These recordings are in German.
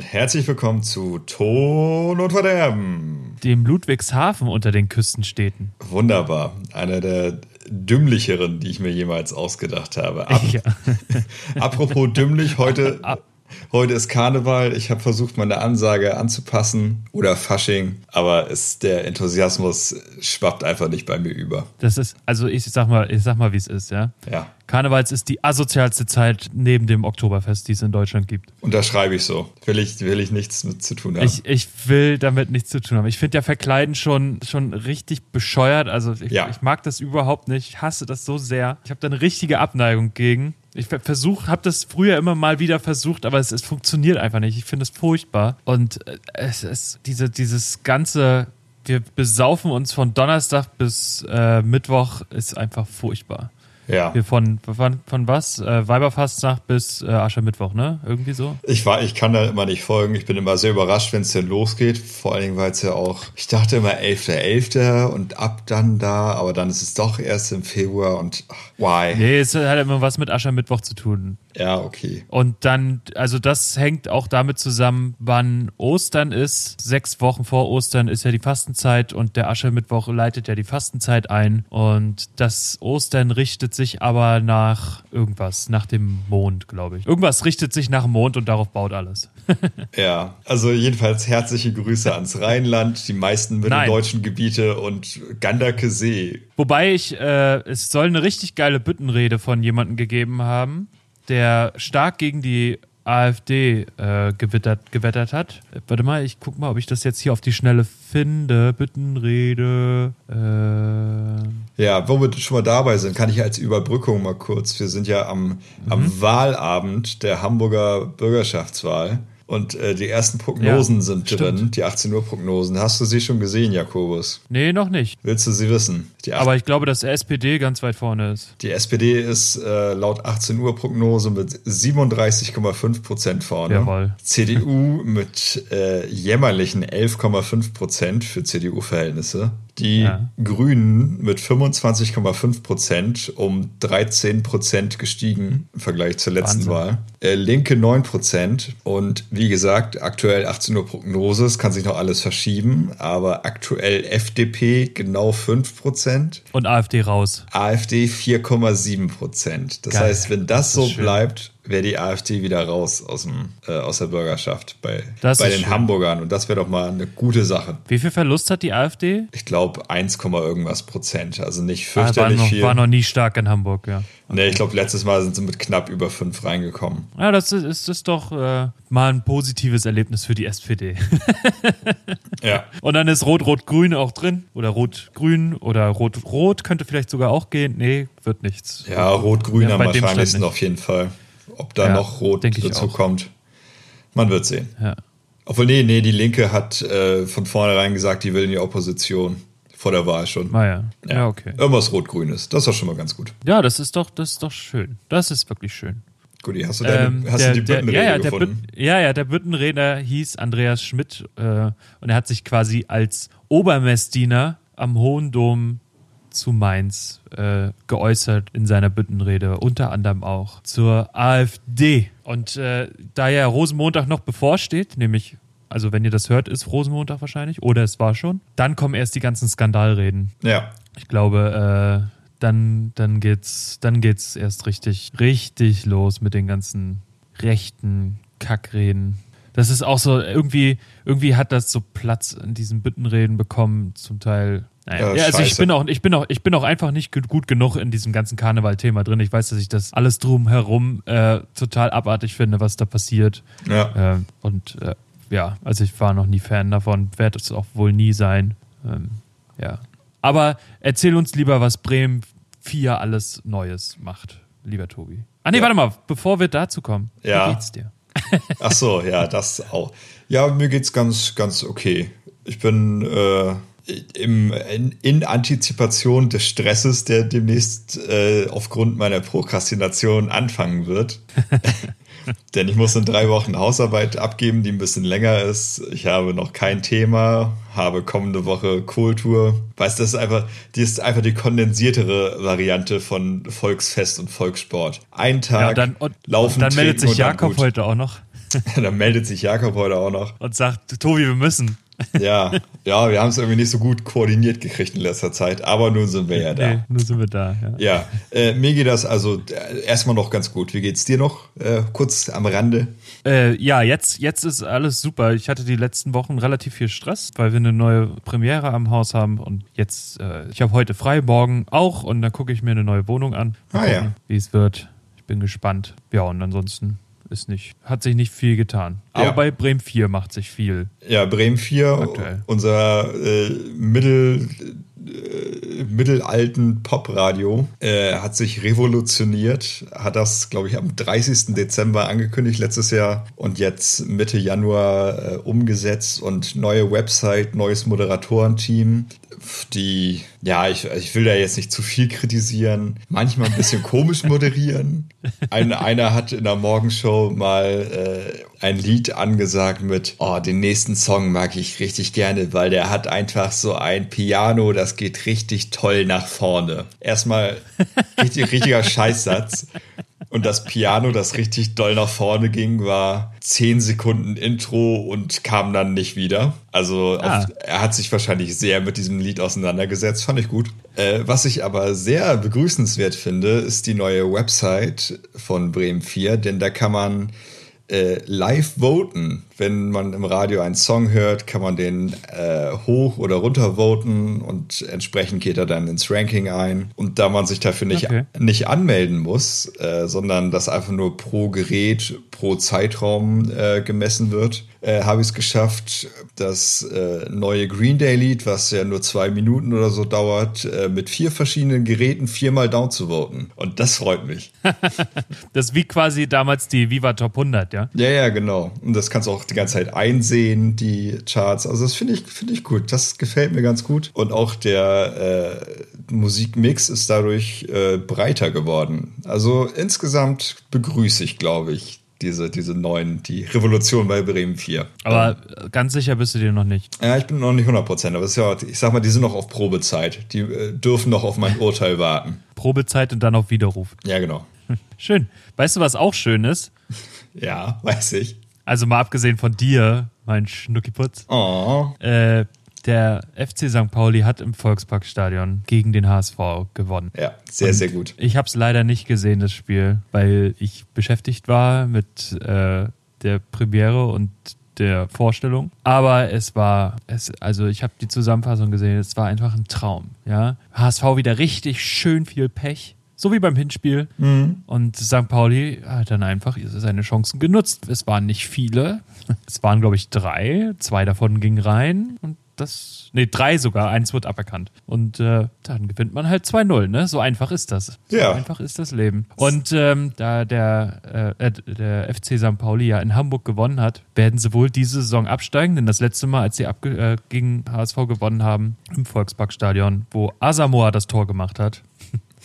Und herzlich willkommen zu Ton und Verderben. Dem Ludwigshafen unter den Küstenstädten. Wunderbar. Einer der dümmlicheren, die ich mir jemals ausgedacht habe. Ab ja. Apropos dümmlich, heute Heute ist Karneval. Ich habe versucht, meine Ansage anzupassen oder Fasching, aber es, der Enthusiasmus schwappt einfach nicht bei mir über. Das ist, also ich sag mal, ich sag mal, wie es ist, ja. Ja. Karnevals ist die asozialste Zeit neben dem Oktoberfest, die es in Deutschland gibt. Und da schreibe ich so. Will ich, will ich nichts mit zu tun haben. Ich, ich will damit nichts zu tun haben. Ich finde ja Verkleiden schon, schon richtig bescheuert. Also ich, ja. ich mag das überhaupt nicht. Ich hasse das so sehr. Ich habe da eine richtige Abneigung gegen. Ich versuche, habe das früher immer mal wieder versucht, aber es, es funktioniert einfach nicht. Ich finde es furchtbar. Und äh, es ist diese, dieses ganze, wir besaufen uns von Donnerstag bis äh, Mittwoch, ist einfach furchtbar. Ja. Von, von, von was? Äh, Weiberfastnacht bis äh, Aschermittwoch, ne? Irgendwie so? Ich war, ich kann da immer nicht folgen. Ich bin immer sehr überrascht, wenn es denn losgeht. Vor allen Dingen, weil es ja auch, ich dachte immer 11.11. .11. und ab dann da, aber dann ist es doch erst im Februar und ach, why? Nee, es hat immer was mit Aschermittwoch zu tun. Ja, okay. Und dann, also das hängt auch damit zusammen, wann Ostern ist. Sechs Wochen vor Ostern ist ja die Fastenzeit und der Aschermittwoch leitet ja die Fastenzeit ein. Und das Ostern richtet sich aber nach irgendwas, nach dem Mond, glaube ich. Irgendwas richtet sich nach dem Mond und darauf baut alles. ja, also jedenfalls herzliche Grüße ans Rheinland, die meisten mitteldeutschen Gebiete und Gandake See. Wobei ich, äh, es soll eine richtig geile Büttenrede von jemandem gegeben haben der stark gegen die AfD äh, gewittert, gewettert hat. Warte mal, ich guck mal, ob ich das jetzt hier auf die Schnelle finde. Bittenrede. Äh. Ja, wo wir schon mal dabei sind, kann ich als Überbrückung mal kurz. Wir sind ja am, mhm. am Wahlabend der Hamburger Bürgerschaftswahl. Und äh, die ersten Prognosen ja, sind stimmt. drin, die 18 Uhr Prognosen. Hast du sie schon gesehen, Jakobus? Nee, noch nicht. Willst du sie wissen? Aber ich glaube, dass der SPD ganz weit vorne ist. Die SPD ist äh, laut 18 Uhr Prognose mit 37,5 Prozent vorne. Jawohl. CDU mit äh, jämmerlichen 11,5 Prozent für CDU-Verhältnisse. Die ja. Grünen mit 25,5 Prozent um 13 Prozent gestiegen im Vergleich zur letzten Wahnsinn. Wahl. Äh, Linke 9 Prozent. Und wie gesagt, aktuell 18 Uhr Prognose. Es kann sich noch alles verschieben. Aber aktuell FDP genau 5 Prozent. Und AfD raus. AfD 4,7 Prozent. Das Geil. heißt, wenn das, das so schön. bleibt, wäre die AfD wieder raus aus, dem, äh, aus der Bürgerschaft bei, bei den schön. Hamburgern. Und das wäre doch mal eine gute Sache. Wie viel Verlust hat die AfD? Ich glaube 1, irgendwas Prozent. Also nicht fürchterlich ah, war noch, viel. War noch nie stark in Hamburg, ja. Okay. Nee, ich glaube, letztes Mal sind sie mit knapp über 5 reingekommen. Ja, das ist, ist, ist doch äh, mal ein positives Erlebnis für die SPD. ja. Und dann ist Rot-Rot-Grün auch drin. Oder Rot-Grün oder Rot-Rot könnte vielleicht sogar auch gehen. Nee, wird nichts. Ja, Rot-Grün ja, am wahrscheinlichsten auf jeden Fall ob da ja, noch Rot dazu kommt. Man wird sehen. Ja. Obwohl, nee, nee, die Linke hat äh, von vornherein gesagt, die will in die Opposition. Vor der Wahl schon. Ah ja. ja. ja okay. Irgendwas Rot-Grünes. Das ist doch schon mal ganz gut. Ja, das ist doch, das ist doch schön. Das ist wirklich schön. Gut, hast du, deine, ähm, hast der, du die Büttenrede ja, ja, gefunden? Der ja, ja, der Büttenredner hieß Andreas Schmidt äh, und er hat sich quasi als Obermessdiener am Hohen Dom zu Mainz äh, geäußert in seiner Büttenrede, unter anderem auch zur AfD. Und äh, da ja Rosenmontag noch bevorsteht, nämlich, also wenn ihr das hört, ist Rosenmontag wahrscheinlich, oder es war schon, dann kommen erst die ganzen Skandalreden. Ja. Ich glaube, äh, dann, dann geht's, dann geht's erst richtig, richtig los mit den ganzen rechten Kackreden. Das ist auch so, irgendwie, irgendwie hat das so Platz in diesen Büttenreden bekommen, zum Teil naja. Ja, also ich bin auch, ich bin auch, ich bin auch einfach nicht gut genug in diesem ganzen Karneval-Thema drin. Ich weiß, dass ich das alles drumherum äh, total abartig finde, was da passiert. Ja. Äh, und äh, ja, also ich war noch nie Fan davon, werde es auch wohl nie sein. Ähm, ja. Aber erzähl uns lieber, was Bremen 4 alles Neues macht, lieber Tobi. Ah nee, ja. warte mal, bevor wir dazu kommen. Ja. Wie geht's dir? Ach so, ja, das auch. Ja, mir geht's ganz, ganz okay. Ich bin äh, im, in, in, Antizipation des Stresses, der demnächst äh, aufgrund meiner Prokrastination anfangen wird. Denn ich muss in drei Wochen Hausarbeit abgeben, die ein bisschen länger ist. Ich habe noch kein Thema, habe kommende Woche Kultur. Weißt du, das ist einfach, die ist einfach die kondensiertere Variante von Volksfest und Volkssport. Ein Tag ja, dann, und, laufen. Und dann meldet sich Jakob heute auch noch. Dann meldet sich Jakob heute auch noch. Und sagt, Tobi, wir müssen. Ja, ja, wir haben es irgendwie nicht so gut koordiniert gekriegt in letzter Zeit, aber nun sind wir ja da. Nee, nun sind wir da, ja. Ja, äh, mir geht das also äh, erstmal noch ganz gut. Wie geht's dir noch? Äh, kurz am Rande. Äh, ja, jetzt, jetzt ist alles super. Ich hatte die letzten Wochen relativ viel Stress, weil wir eine neue Premiere am Haus haben und jetzt, äh, ich habe heute frei, morgen auch und dann gucke ich mir eine neue Wohnung an. Ah gucken, ja. Wie es wird. Ich bin gespannt. Ja, und ansonsten ist nicht, hat sich nicht viel getan. Aber ja. bei Bremen 4 macht sich viel. Ja, Bremen 4, aktuell. unser äh, Mittel, äh, mittelalten Popradio, äh, hat sich revolutioniert, hat das, glaube ich, am 30. Dezember angekündigt letztes Jahr und jetzt Mitte Januar äh, umgesetzt und neue Website, neues Moderatorenteam die, ja, ich, ich will da jetzt nicht zu viel kritisieren, manchmal ein bisschen komisch moderieren. Ein, einer hat in der Morgenshow mal äh, ein Lied angesagt mit, oh, den nächsten Song mag ich richtig gerne, weil der hat einfach so ein Piano, das geht richtig toll nach vorne. Erstmal richtig, richtiger Scheißsatz. Und das Piano, das richtig doll nach vorne ging, war zehn Sekunden Intro und kam dann nicht wieder. Also ah. auf, er hat sich wahrscheinlich sehr mit diesem Lied auseinandergesetzt, fand ich gut. Äh, was ich aber sehr begrüßenswert finde, ist die neue Website von Bremen 4, denn da kann man äh, live voten. Wenn man im Radio einen Song hört, kann man den äh, hoch oder runter voten und entsprechend geht er dann ins Ranking ein. Und da man sich dafür nicht, okay. nicht anmelden muss, äh, sondern das einfach nur pro Gerät, pro Zeitraum äh, gemessen wird, äh, habe ich es geschafft, das äh, neue Green Day Lied, was ja nur zwei Minuten oder so dauert, äh, mit vier verschiedenen Geräten viermal down zu voten. Und das freut mich. das ist wie quasi damals die Viva Top 100, ja? Ja, ja, genau. Und das kannst du auch die ganze Zeit einsehen, die Charts. Also das finde ich, finde ich gut. Das gefällt mir ganz gut. Und auch der äh, Musikmix ist dadurch äh, breiter geworden. Also insgesamt begrüße ich, glaube ich, diese, diese neuen, die Revolution bei Bremen 4. Aber ähm, ganz sicher bist du dir noch nicht. Ja, ich bin noch nicht 100 Prozent, aber ist ja, ich sag mal, die sind noch auf Probezeit. Die äh, dürfen noch auf mein Urteil warten. Probezeit und dann auf Widerruf. Ja, genau. Schön. Weißt du, was auch schön ist? ja, weiß ich. Also mal abgesehen von dir, mein Schnuckiputz. Oh. Äh, der FC St. Pauli hat im Volksparkstadion gegen den HSV gewonnen. Ja, sehr, Und sehr gut. Ich habe es leider nicht gesehen, das Spiel, weil ich beschäftigt war mit äh, der Premiere und der Vorstellung. Aber es war, es, also ich habe die Zusammenfassung gesehen, es war einfach ein Traum. Ja? HSV wieder richtig schön viel Pech. So wie beim Hinspiel. Mhm. Und St. Pauli hat dann einfach seine Chancen genutzt. Es waren nicht viele. Es waren, glaube ich, drei. Zwei davon gingen rein. Und das, nee, drei sogar, eins wird aberkannt. Und äh, dann gewinnt man halt 2-0, ne? So einfach ist das. So ja. einfach ist das Leben. Und ähm, da der, äh, der FC St. Pauli ja in Hamburg gewonnen hat, werden sie wohl diese Saison absteigen, denn das letzte Mal, als sie abge äh, gegen HSV gewonnen haben, im Volksparkstadion, wo Asamoah das Tor gemacht hat.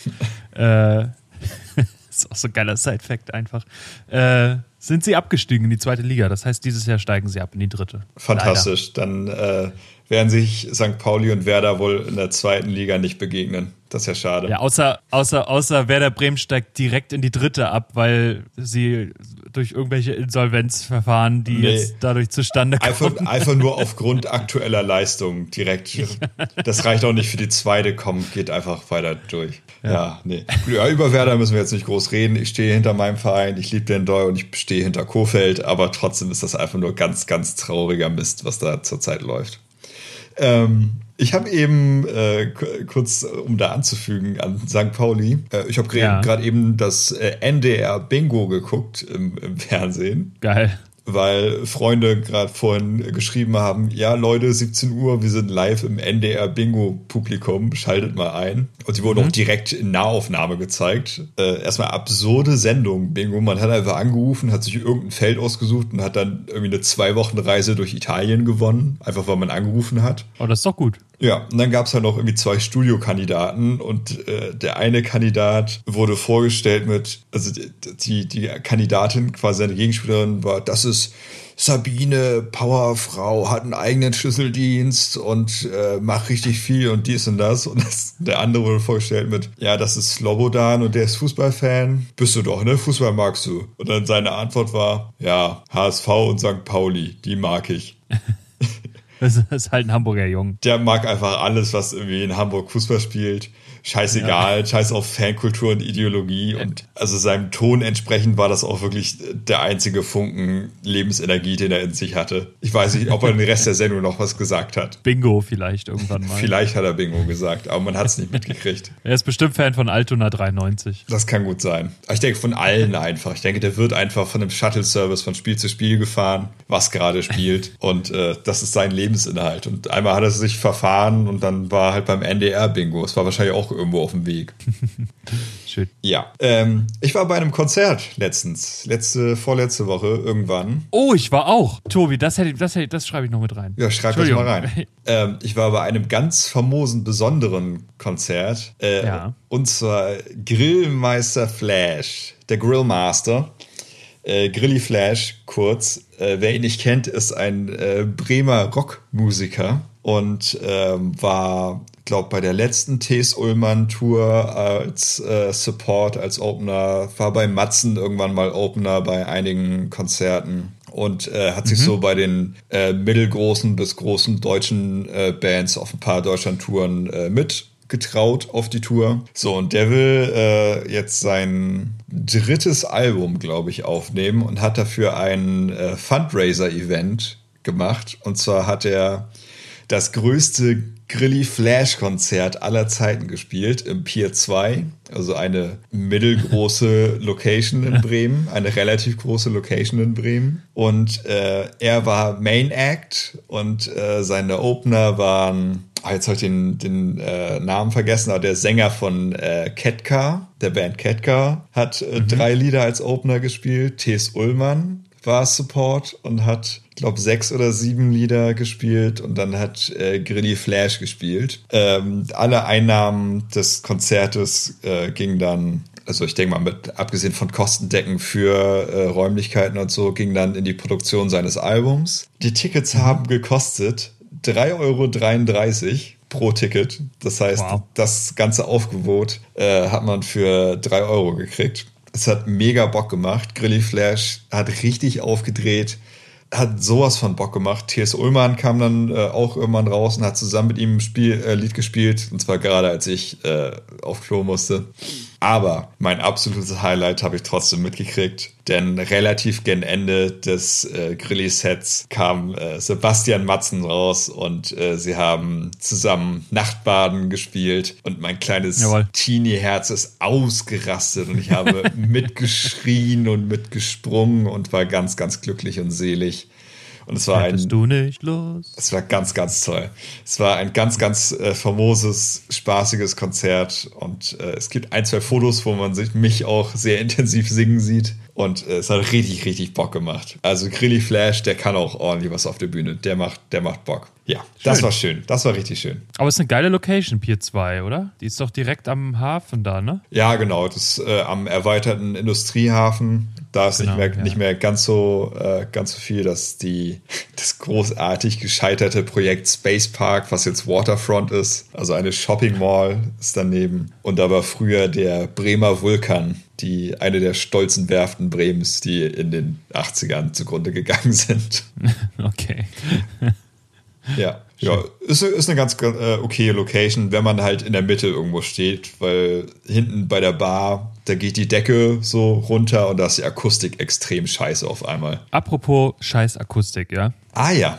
äh, ist auch so ein geiler Side-Fact einfach. Äh, sind sie abgestiegen in die zweite Liga. Das heißt, dieses Jahr steigen sie ab in die dritte. Fantastisch. Leider. Dann äh, werden sich St. Pauli und Werder wohl in der zweiten Liga nicht begegnen. Das ist ja schade. Ja, außer, außer, außer Werder Bremen steigt direkt in die dritte ab, weil sie durch irgendwelche Insolvenzverfahren, die nee. jetzt dadurch zustande kommen. Einfach, einfach nur aufgrund aktueller Leistung direkt. Das reicht auch nicht für die zweite, kommt, geht einfach weiter durch. Ja, ja nee. Ja, über Werder müssen wir jetzt nicht groß reden. Ich stehe hinter meinem Verein, ich liebe den Doll und ich stehe hinter Kofeld, aber trotzdem ist das einfach nur ganz, ganz trauriger Mist, was da zurzeit läuft. Ähm, ich habe eben äh, kurz, um da anzufügen an St. Pauli, äh, ich habe gerade ja. eben das äh, NDR Bingo geguckt im, im Fernsehen. Geil weil Freunde gerade vorhin geschrieben haben, ja Leute, 17 Uhr, wir sind live im NDR Bingo Publikum, schaltet mal ein. Und die wurden mhm. auch direkt in Nahaufnahme gezeigt. Äh, erstmal absurde Sendung Bingo. Man hat einfach angerufen, hat sich irgendein Feld ausgesucht und hat dann irgendwie eine zwei Wochen Reise durch Italien gewonnen, einfach weil man angerufen hat. Oh, das ist doch gut. Ja, und dann gab es halt noch irgendwie zwei Studiokandidaten und äh, der eine Kandidat wurde vorgestellt mit, also die, die Kandidatin, quasi seine Gegenspielerin war, das ist Sabine, Powerfrau, hat einen eigenen Schlüsseldienst und äh, macht richtig viel und dies und das. Und das, der andere wurde vorgestellt mit, ja, das ist Slobodan und der ist Fußballfan. Bist du doch, ne? Fußball magst du. Und dann seine Antwort war, ja, HSV und St. Pauli, die mag ich. Das ist halt ein Hamburger Jung. Der mag einfach alles, was irgendwie in Hamburg Fußball spielt scheißegal, ja. scheiß auf Fankultur und Ideologie. Ja. Und also seinem Ton entsprechend war das auch wirklich der einzige Funken Lebensenergie, den er in sich hatte. Ich weiß nicht, ob er den Rest der Sendung noch was gesagt hat. Bingo vielleicht irgendwann mal. vielleicht hat er Bingo gesagt, aber man hat es nicht mitgekriegt. er ist bestimmt Fan von Altona 93. Das kann gut sein. Ich denke von allen einfach. Ich denke, der wird einfach von dem Shuttle-Service von Spiel zu Spiel gefahren, was gerade spielt. Und äh, das ist sein Lebensinhalt. Und einmal hat er sich verfahren und dann war halt beim NDR Bingo. Es war wahrscheinlich auch irgendwo auf dem Weg. Schön. Ja. Ähm, ich war bei einem Konzert letztens, letzte, vorletzte Woche irgendwann. Oh, ich war auch. Tobi, das, hätte, das, hätte, das schreibe ich noch mit rein. Ja, schreib das mal rein. ähm, ich war bei einem ganz famosen, besonderen Konzert. Äh, ja. Und zwar Grillmeister Flash, der Grillmaster. Äh, Grilly Flash, kurz. Äh, wer ihn nicht kennt, ist ein äh, Bremer Rockmusiker und ähm, war glaube, bei der letzten T.S. Ullmann Tour als äh, Support, als Opener, war bei Matzen irgendwann mal Opener bei einigen Konzerten und äh, hat mhm. sich so bei den äh, mittelgroßen bis großen deutschen äh, Bands auf ein paar Deutschland-Touren äh, mitgetraut auf die Tour. So, und der will äh, jetzt sein drittes Album, glaube ich, aufnehmen und hat dafür ein Fundraiser-Event gemacht. Und zwar hat er das größte Grilly Flash Konzert aller Zeiten gespielt im Pier 2, also eine mittelgroße Location in Bremen, eine relativ große Location in Bremen. Und äh, er war Main Act und äh, seine Opener waren, ah, jetzt habe ich den, den äh, Namen vergessen, aber der Sänger von äh, Ketka, der Band Ketka, hat äh, mhm. drei Lieder als Opener gespielt. T.S. Ullmann war Support und hat glaube, sechs oder sieben Lieder gespielt und dann hat äh, Grilly Flash gespielt. Ähm, alle Einnahmen des Konzertes äh, gingen dann, also ich denke mal, mit abgesehen von Kostendecken für äh, Räumlichkeiten und so, ging dann in die Produktion seines Albums. Die Tickets haben gekostet 3,33 Euro pro Ticket. Das heißt, wow. das ganze Aufgebot äh, hat man für 3 Euro gekriegt. Es hat mega Bock gemacht. Grilly Flash hat richtig aufgedreht hat sowas von Bock gemacht. T.S. Ullmann kam dann äh, auch irgendwann raus und hat zusammen mit ihm ein Spiel, äh, Lied gespielt. Und zwar gerade als ich äh, auf Klo musste. Aber mein absolutes Highlight habe ich trotzdem mitgekriegt, denn relativ gen Ende des äh, Grilli-Sets kam äh, Sebastian Matzen raus und äh, sie haben zusammen Nachtbaden gespielt und mein kleines Teenie-Herz ist ausgerastet und ich habe mitgeschrien und mitgesprungen und war ganz, ganz glücklich und selig. Und es war ein. du nicht los? Es war ganz, ganz toll. Es war ein ganz, ganz äh, famoses, spaßiges Konzert. Und äh, es gibt ein, zwei Fotos, wo man sich mich auch sehr intensiv singen sieht. Und äh, es hat richtig, richtig Bock gemacht. Also Grilly Flash, der kann auch ordentlich was auf der Bühne. Der macht, der macht Bock. Ja, schön. das war schön. Das war richtig schön. Aber es ist eine geile Location, Pier 2, oder? Die ist doch direkt am Hafen da, ne? Ja, genau. Das ist äh, am erweiterten Industriehafen. Da ist genau, nicht, mehr, ja. nicht mehr ganz so, äh, ganz so viel, dass die, das großartig gescheiterte Projekt Space Park, was jetzt Waterfront ist, also eine Shopping Mall ist daneben. Und da war früher der Bremer Vulkan, die eine der stolzen Werften Bremens, die in den 80ern zugrunde gegangen sind. Okay. Ja, ja, ist, ist eine ganz äh, okay Location, wenn man halt in der Mitte irgendwo steht, weil hinten bei der Bar, da geht die Decke so runter und da ist die Akustik extrem scheiße auf einmal. Apropos scheiß Akustik, ja? Ah ja.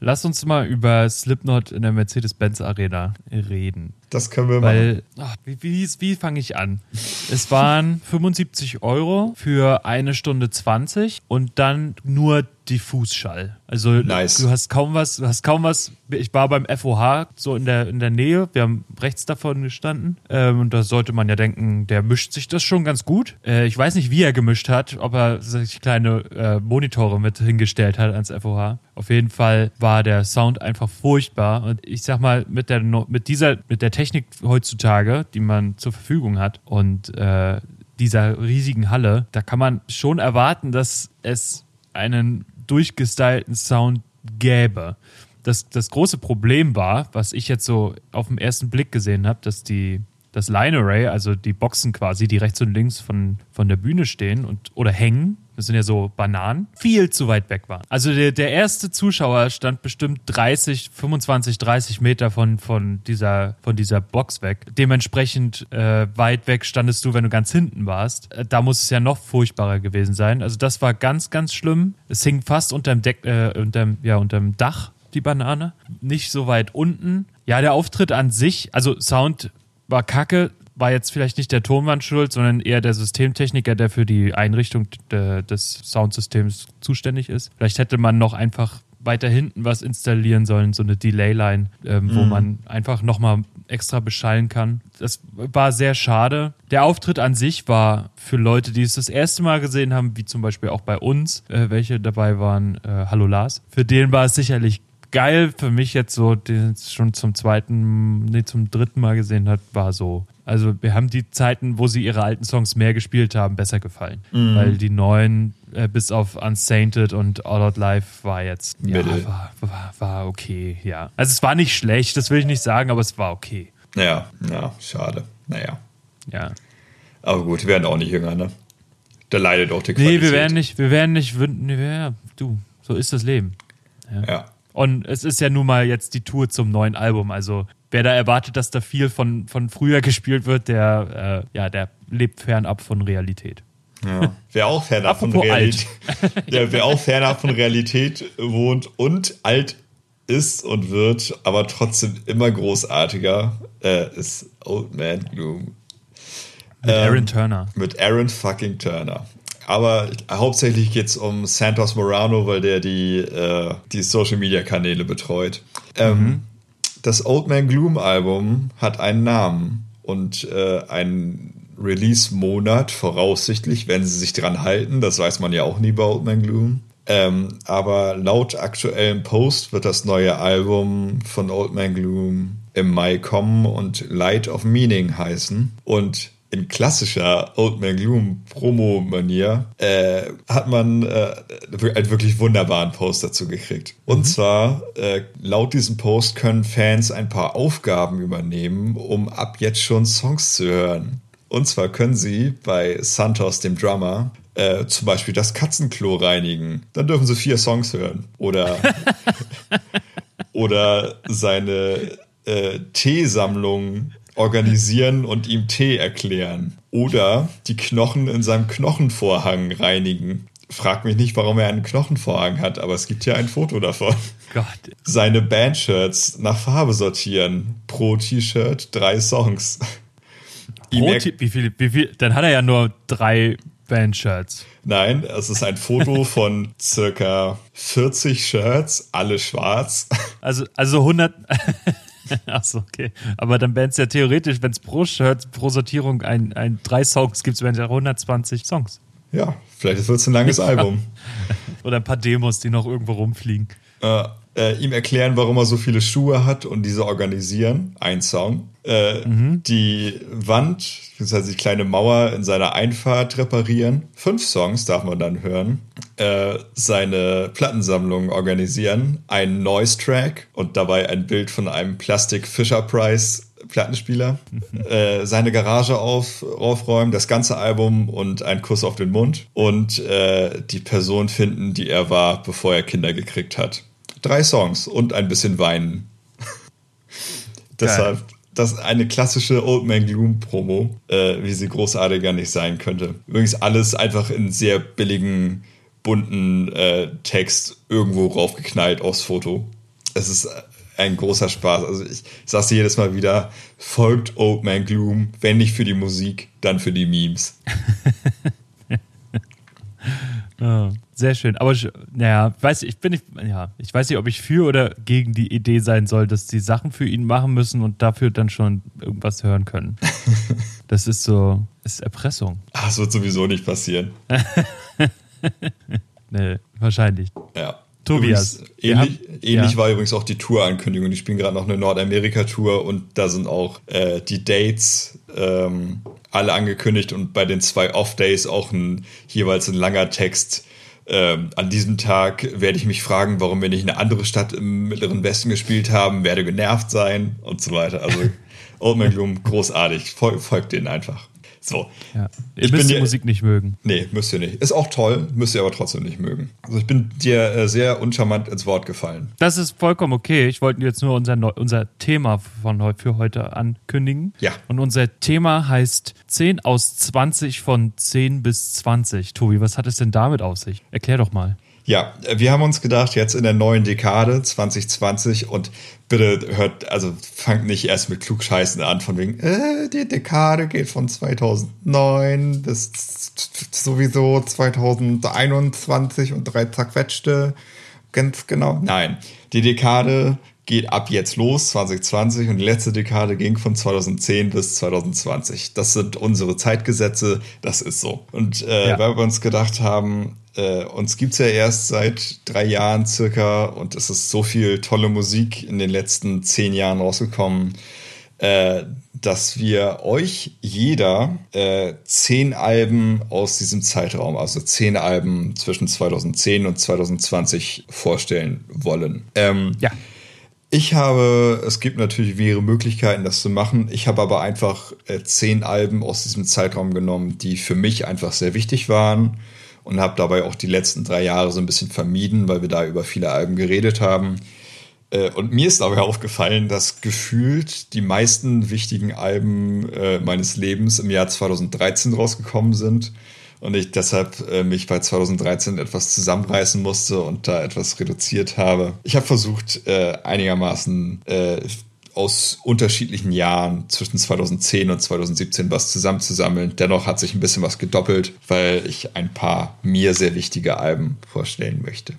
Lass uns mal über Slipknot in der Mercedes-Benz Arena reden. Das können wir Weil, machen. Ach, wie, wie, wie fange ich an? Es waren 75 Euro für eine Stunde 20 und dann nur Diffusschall. Also nice. du hast kaum was, du hast kaum was. Ich war beim FOH so in der, in der Nähe, wir haben rechts davon gestanden. Ähm, und da sollte man ja denken, der mischt sich das schon ganz gut. Äh, ich weiß nicht, wie er gemischt hat, ob er sich kleine äh, Monitore mit hingestellt hat ans FOH. Auf jeden Fall war der Sound einfach furchtbar. Und ich sag mal, mit der mit dieser, mit der Technik heutzutage, die man zur Verfügung hat und äh, dieser riesigen Halle, da kann man schon erwarten, dass es einen durchgestylten Sound gäbe. Das, das große Problem war, was ich jetzt so auf den ersten Blick gesehen habe, dass die das Line Array, also die Boxen quasi, die rechts und links von, von der Bühne stehen und oder hängen, das sind ja so Bananen, viel zu weit weg waren. Also der, der erste Zuschauer stand bestimmt 30, 25, 30 Meter von, von, dieser, von dieser Box weg. Dementsprechend äh, weit weg standest du, wenn du ganz hinten warst. Äh, da muss es ja noch furchtbarer gewesen sein. Also das war ganz, ganz schlimm. Es hing fast unterm, Deck, äh, unterm, ja, unterm Dach, die Banane. Nicht so weit unten. Ja, der Auftritt an sich, also Sound war kacke, war jetzt vielleicht nicht der Tonwand schuld, sondern eher der Systemtechniker, der für die Einrichtung de, des Soundsystems zuständig ist. Vielleicht hätte man noch einfach weiter hinten was installieren sollen, so eine Delay-Line, ähm, wo mm. man einfach nochmal extra beschallen kann. Das war sehr schade. Der Auftritt an sich war für Leute, die es das erste Mal gesehen haben, wie zum Beispiel auch bei uns, äh, welche dabei waren, äh, Hallo Lars. Für den war es sicherlich geil. Für mich jetzt so, den schon zum zweiten, nee, zum dritten Mal gesehen hat, war so also wir haben die Zeiten, wo sie ihre alten Songs mehr gespielt haben, besser gefallen. Mhm. Weil die neuen, äh, bis auf Unsainted und All Out Live, war jetzt, ja, war, war, war, okay, ja. Also es war nicht schlecht, das will ich nicht sagen, aber es war okay. Ja, ja, schade. Naja. Ja. Aber gut, wir werden auch nicht jünger, ne? Da leidet auch die Qualität. Nee, wir werden nicht, wir werden nicht, nee, ja, du, so ist das Leben. ja. ja. Und es ist ja nun mal jetzt die Tour zum neuen Album. Also wer da erwartet, dass da viel von, von früher gespielt wird, der, äh, ja, der lebt fernab von Realität. Ja. Wer auch fernab von Realität, ja, wer auch fernab von Realität wohnt und alt ist und wird, aber trotzdem immer großartiger, äh, ist Old Man Gloom. Mit ähm, Aaron Turner. Mit Aaron fucking Turner. Aber hauptsächlich geht es um Santos Morano, weil der die, äh, die Social Media Kanäle betreut. Ähm, mhm das Old Man Gloom Album hat einen Namen und äh, einen Release-Monat voraussichtlich, wenn sie sich dran halten. Das weiß man ja auch nie bei Old Man Gloom. Ähm, aber laut aktuellem Post wird das neue Album von Old Man Gloom im Mai kommen und Light of Meaning heißen. Und in klassischer Old Man Gloom Promo-Manier äh, hat man äh, einen wirklich wunderbaren Post dazu gekriegt. Und mhm. zwar, äh, laut diesem Post können Fans ein paar Aufgaben übernehmen, um ab jetzt schon Songs zu hören. Und zwar können sie bei Santos, dem Drummer, äh, zum Beispiel das Katzenklo reinigen. Dann dürfen sie vier Songs hören. Oder, oder seine äh, Teesammlung organisieren und ihm Tee erklären. Oder die Knochen in seinem Knochenvorhang reinigen. Frag mich nicht, warum er einen Knochenvorhang hat, aber es gibt ja ein Foto davon. Gott. Seine Bandshirts nach Farbe sortieren. Pro T-Shirt drei Songs. Pro wie viel, wie viel? Dann hat er ja nur drei Bandshirts. Nein, es ist ein Foto von circa 40 Shirts, alle schwarz. Also, also 100. Achso, okay. Aber dann wären es ja theoretisch, wenn es pro Shirt, pro Sortierung ein, ein drei Songs gibt, wären es ja 120 Songs. Ja, vielleicht wird es ein langes Album. Oder ein paar Demos, die noch irgendwo rumfliegen. Äh, äh, ihm erklären, warum er so viele Schuhe hat und diese organisieren. Ein Song. Äh, mhm. Die Wand, das heißt die kleine Mauer in seiner Einfahrt reparieren. Fünf Songs darf man dann hören. Äh, seine Plattensammlung organisieren. Ein Noise-Track und dabei ein Bild von einem Plastic Fisher Price Plattenspieler, mhm. äh, seine Garage auf, aufräumen, das ganze Album und ein Kuss auf den Mund und äh, die Person finden, die er war, bevor er Kinder gekriegt hat. Drei Songs und ein bisschen weinen. Deshalb, das eine klassische Old Man Gloom Promo, äh, wie sie großartiger nicht sein könnte. Übrigens alles einfach in sehr billigen, bunten äh, Text irgendwo raufgeknallt aufs Foto. Es ist ein großer Spaß. Also ich, ich sag's jedes Mal wieder, folgt Old Man Gloom, wenn nicht für die Musik, dann für die Memes. oh, sehr schön. Aber naja, weiß ich bin nicht, ja, ich weiß nicht, ob ich für oder gegen die Idee sein soll, dass die Sachen für ihn machen müssen und dafür dann schon irgendwas hören können. das ist so, ist Erpressung. Ach, das wird sowieso nicht passieren. nee, wahrscheinlich. Ja. Tobias. Übrigens, ähnlich, haben, ähnlich ja. war übrigens auch die Tour-Ankündigung. Die spielen gerade noch eine Nordamerika-Tour und da sind auch äh, die Dates ähm, alle angekündigt und bei den zwei Off-Days auch ein, jeweils ein langer Text ähm, an diesem Tag werde ich mich fragen, warum wir nicht eine andere Stadt im Mittleren Westen gespielt haben, werde genervt sein und so weiter. Also Old Man Gloom, großartig. Fol folgt denen einfach. So. Ja. Ihr ich müsst die Musik nicht mögen. Nee, müsst ihr nicht. Ist auch toll, müsst ihr aber trotzdem nicht mögen. Also ich bin dir äh, sehr uncharmant ins Wort gefallen. Das ist vollkommen okay. Ich wollte jetzt nur unser, unser Thema von, für heute ankündigen. Ja. Und unser Thema heißt 10 aus 20 von 10 bis 20. Tobi, was hat es denn damit auf sich? Erklär doch mal. Ja, wir haben uns gedacht, jetzt in der neuen Dekade 2020 und bitte hört, also fangt nicht erst mit Klugscheißen an, von wegen, äh, die Dekade geht von 2009 bis sowieso 2021 und drei zerquetschte. Ganz genau. Nein, die Dekade geht ab jetzt los, 2020, und die letzte Dekade ging von 2010 bis 2020. Das sind unsere Zeitgesetze, das ist so. Und äh, ja. weil wir uns gedacht haben, äh, uns gibt's ja erst seit drei Jahren circa und es ist so viel tolle Musik in den letzten zehn Jahren rausgekommen, äh, dass wir euch jeder äh, zehn Alben aus diesem Zeitraum, also zehn Alben zwischen 2010 und 2020 vorstellen wollen. Ähm, ja. Ich habe, es gibt natürlich mehrere Möglichkeiten, das zu machen. Ich habe aber einfach äh, zehn Alben aus diesem Zeitraum genommen, die für mich einfach sehr wichtig waren und habe dabei auch die letzten drei Jahre so ein bisschen vermieden, weil wir da über viele Alben geredet haben. Äh, und mir ist dabei aufgefallen, dass gefühlt die meisten wichtigen Alben äh, meines Lebens im Jahr 2013 rausgekommen sind und ich deshalb äh, mich bei 2013 etwas zusammenreißen musste und da etwas reduziert habe. Ich habe versucht, einigermaßen aus unterschiedlichen Jahren zwischen 2010 und 2017 was zusammenzusammeln. Dennoch hat sich ein bisschen was gedoppelt, weil ich ein paar mir sehr wichtige Alben vorstellen möchte.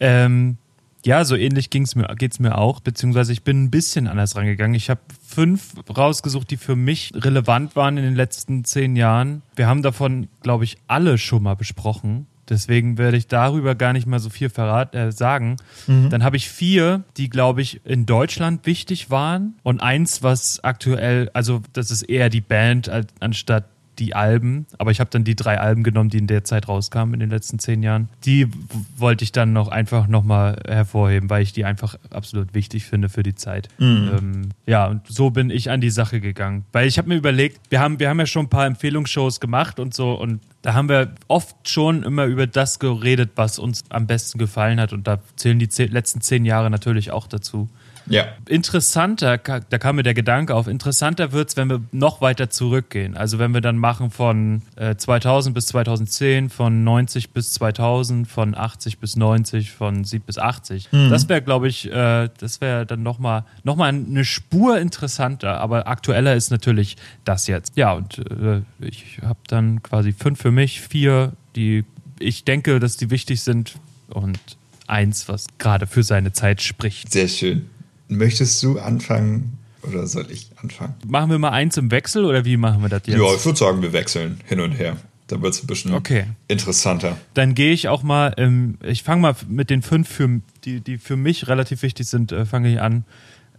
Ähm, ja, so ähnlich ging's mir, geht's mir auch, beziehungsweise ich bin ein bisschen anders rangegangen. Ich habe fünf rausgesucht, die für mich relevant waren in den letzten zehn Jahren. Wir haben davon, glaube ich, alle schon mal besprochen. Deswegen werde ich darüber gar nicht mal so viel verrat, äh, sagen. Mhm. Dann habe ich vier, die, glaube ich, in Deutschland wichtig waren. Und eins, was aktuell, also das ist eher die Band anstatt die Alben, aber ich habe dann die drei Alben genommen, die in der Zeit rauskamen in den letzten zehn Jahren. Die wollte ich dann noch einfach nochmal hervorheben, weil ich die einfach absolut wichtig finde für die Zeit. Mhm. Ähm, ja, und so bin ich an die Sache gegangen. Weil ich habe mir überlegt, wir haben, wir haben ja schon ein paar Empfehlungsshows gemacht und so und da haben wir oft schon immer über das geredet, was uns am besten gefallen hat und da zählen die zehn, letzten zehn Jahre natürlich auch dazu. Ja. Interessanter, da kam mir der Gedanke auf, interessanter wird es, wenn wir noch weiter zurückgehen. Also wenn wir dann machen von äh, 2000 bis 2010, von 90 bis 2000, von 80 bis 90, von 7 bis 80. Mhm. Das wäre, glaube ich, äh, das wäre dann nochmal noch mal eine Spur interessanter. Aber aktueller ist natürlich das jetzt. Ja, und äh, ich habe dann quasi fünf für mich, vier, die ich denke, dass die wichtig sind und eins, was gerade für seine Zeit spricht. Sehr schön. Möchtest du anfangen oder soll ich anfangen? Machen wir mal eins im Wechsel oder wie machen wir das jetzt? Ja, ich würde sagen, wir wechseln hin und her. Da wird es ein bisschen okay. interessanter. Dann gehe ich auch mal, ähm, ich fange mal mit den fünf, für, die, die für mich relativ wichtig sind, äh, fange ich an